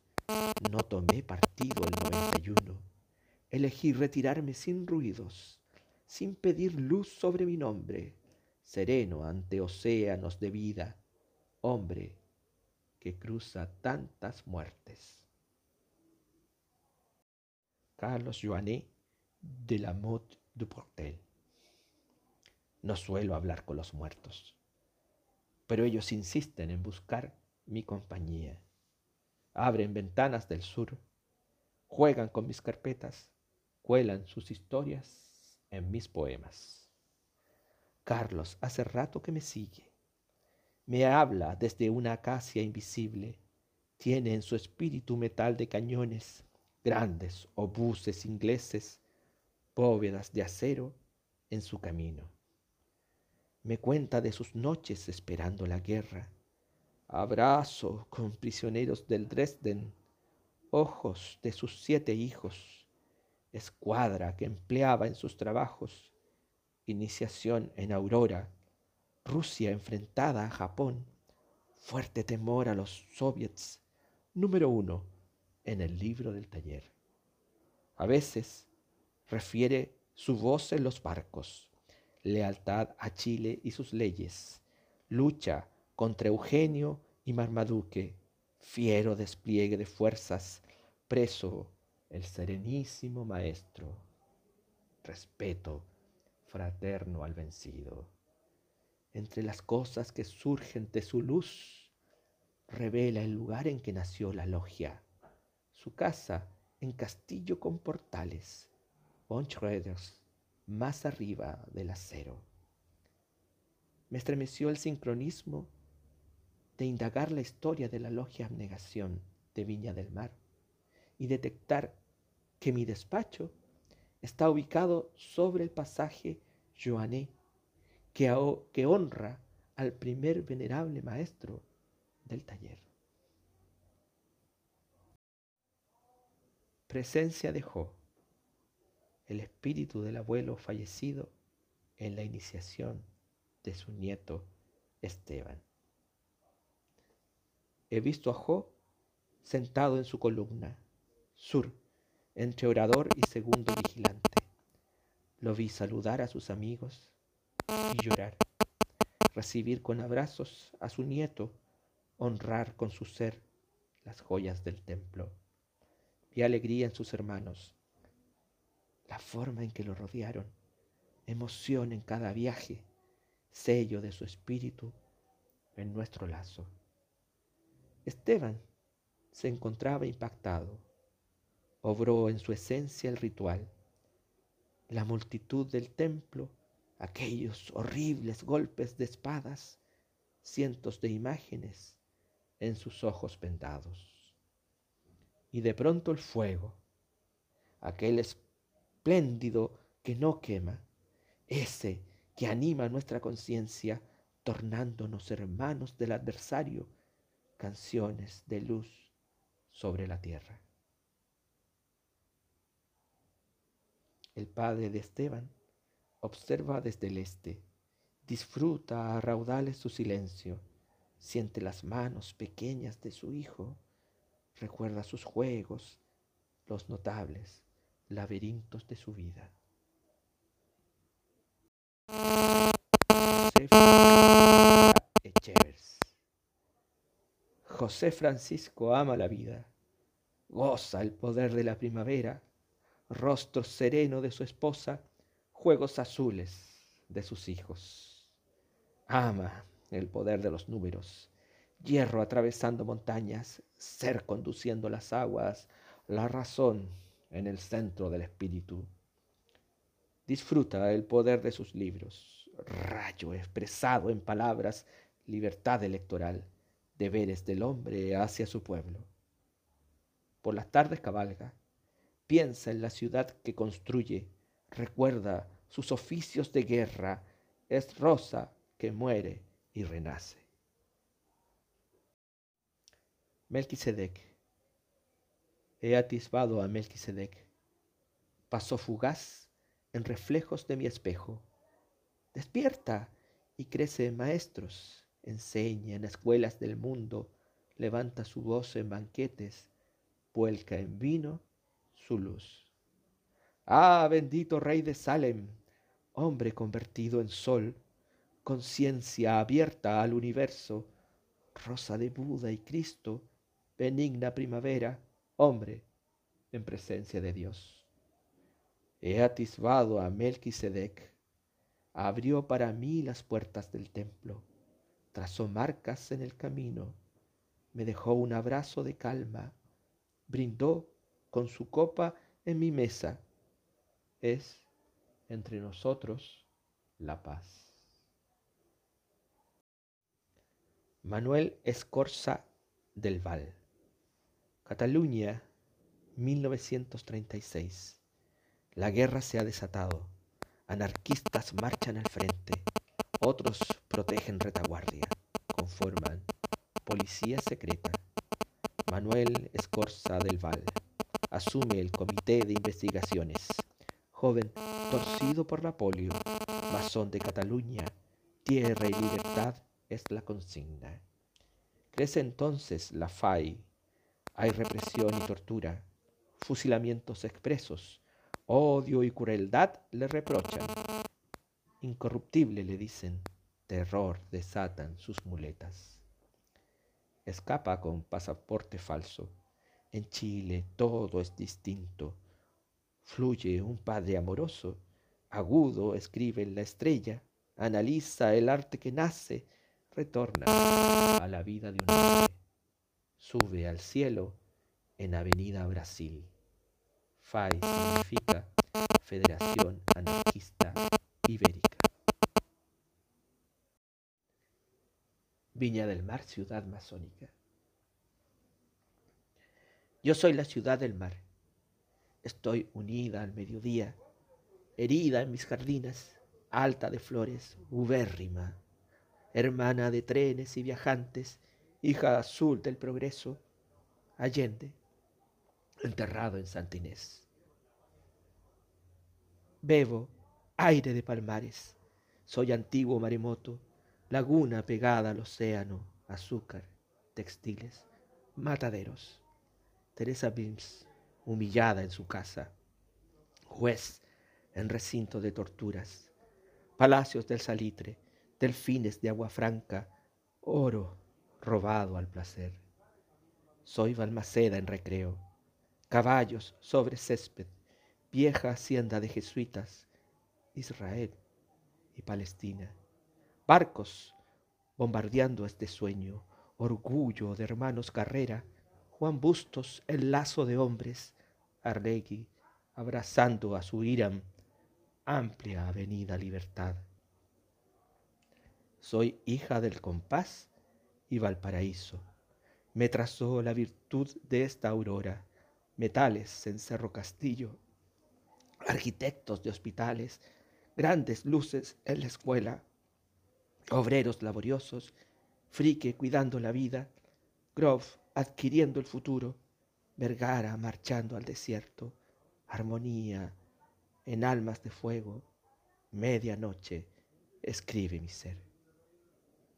no tomé partido el 91. Elegí retirarme sin ruidos, sin pedir luz sobre mi nombre, sereno ante océanos de vida, hombre que cruza tantas muertes. Carlos Joannet de la Motte du Portel. No suelo hablar con los muertos, pero ellos insisten en buscar mi compañía. Abren ventanas del sur, juegan con mis carpetas, cuelan sus historias en mis poemas. Carlos hace rato que me sigue me habla desde una acacia invisible. Tiene en su espíritu metal de cañones, grandes obuses ingleses, bóvedas de acero en su camino. Me cuenta de sus noches esperando la guerra, abrazo con prisioneros del Dresden, ojos de sus siete hijos, escuadra que empleaba en sus trabajos, iniciación en Aurora, Rusia enfrentada a Japón, fuerte temor a los soviets, número uno en el libro del taller. A veces refiere su voz en los barcos, lealtad a Chile y sus leyes, lucha contra Eugenio y Marmaduke, fiero despliegue de fuerzas, preso el serenísimo maestro, respeto fraterno al vencido entre las cosas que surgen de su luz, revela el lugar en que nació la logia, su casa en castillo con portales, von más arriba del acero. Me estremeció el sincronismo de indagar la historia de la logia abnegación de Viña del Mar y detectar que mi despacho está ubicado sobre el pasaje Joannet que, honra al primer venerable maestro del taller. Presencia dejó el espíritu del abuelo fallecido en la iniciación de su nieto Esteban. He visto a Jo sentado en su columna, sur, entre orador y segundo vigilante. Lo vi saludar a sus amigos y llorar, recibir con abrazos a su nieto, honrar con su ser las joyas del templo. Vi alegría en sus hermanos, la forma en que lo rodearon, emoción en cada viaje, sello de su espíritu en nuestro lazo. Esteban se encontraba impactado, obró en su esencia el ritual. La multitud del templo aquellos horribles golpes de espadas, cientos de imágenes en sus ojos vendados. Y de pronto el fuego, aquel espléndido que no quema, ese que anima nuestra conciencia, tornándonos hermanos del adversario, canciones de luz sobre la tierra. El padre de Esteban Observa desde el este. Disfruta a raudales su silencio. Siente las manos pequeñas de su hijo. Recuerda sus juegos, los notables laberintos de su vida. José Francisco ama la vida, goza el poder de la primavera, rostro sereno de su esposa, juegos azules de sus hijos. Ama el poder de los números, hierro atravesando montañas, ser conduciendo las aguas, la razón en el centro del espíritu. Disfruta el poder de sus libros, rayo expresado en palabras, libertad electoral, deberes del hombre hacia su pueblo. Por las tardes cabalga, piensa en la ciudad que construye, recuerda sus oficios de guerra, es rosa que muere y renace. Melquisedec. He atisbado a Melquisedec. Pasó fugaz en reflejos de mi espejo. Despierta y crece en maestros, enseña en escuelas del mundo, levanta su voz en banquetes, vuelca en vino su luz. Ah, bendito rey de Salem, hombre convertido en sol, conciencia abierta al universo, rosa de Buda y Cristo, benigna primavera, hombre en presencia de Dios. He atisbado a Melquisedec, abrió para mí las puertas del templo, trazó marcas en el camino, me dejó un abrazo de calma, brindó con su copa en mi mesa. Es entre nosotros la paz. Manuel Escorza del Val. Cataluña, 1936. La guerra se ha desatado. Anarquistas marchan al frente. Otros protegen retaguardia. Conforman policía secreta. Manuel Escorza del Val asume el comité de investigaciones. Por la polio, masón de Cataluña, tierra y libertad es la consigna. Crece entonces la FAI. Hay represión y tortura, fusilamientos expresos, odio y crueldad le reprochan. Incorruptible le dicen, terror desatan sus muletas. Escapa con pasaporte falso. En Chile todo es distinto. Fluye un padre amoroso, agudo escribe en la estrella, analiza el arte que nace, retorna a la vida de un hombre, sube al cielo en Avenida Brasil. FAI significa Federación Anarquista Ibérica. Viña del Mar, ciudad masónica. Yo soy la ciudad del mar. Estoy unida al mediodía, herida en mis jardinas, alta de flores, ubérrima hermana de trenes y viajantes, hija azul del progreso, Allende, enterrado en Santa Inés. Bebo aire de palmares, soy antiguo maremoto, laguna pegada al océano, azúcar, textiles, mataderos. Teresa Bims, humillada en su casa, juez en recinto de torturas, palacios del salitre, delfines de agua franca, oro robado al placer. Soy Balmaceda en recreo, caballos sobre césped, vieja hacienda de jesuitas, Israel y Palestina, barcos bombardeando este sueño, orgullo de hermanos Carrera, Juan Bustos, el lazo de hombres, Arlegui, abrazando a su Irán, amplia avenida libertad. Soy hija del compás y Valparaíso. Me trazó la virtud de esta aurora, metales en Cerro Castillo, arquitectos de hospitales, grandes luces en la escuela, obreros laboriosos, Frique cuidando la vida, Grove adquiriendo el futuro, Vergara marchando al desierto, armonía en almas de fuego, medianoche escribe mi ser.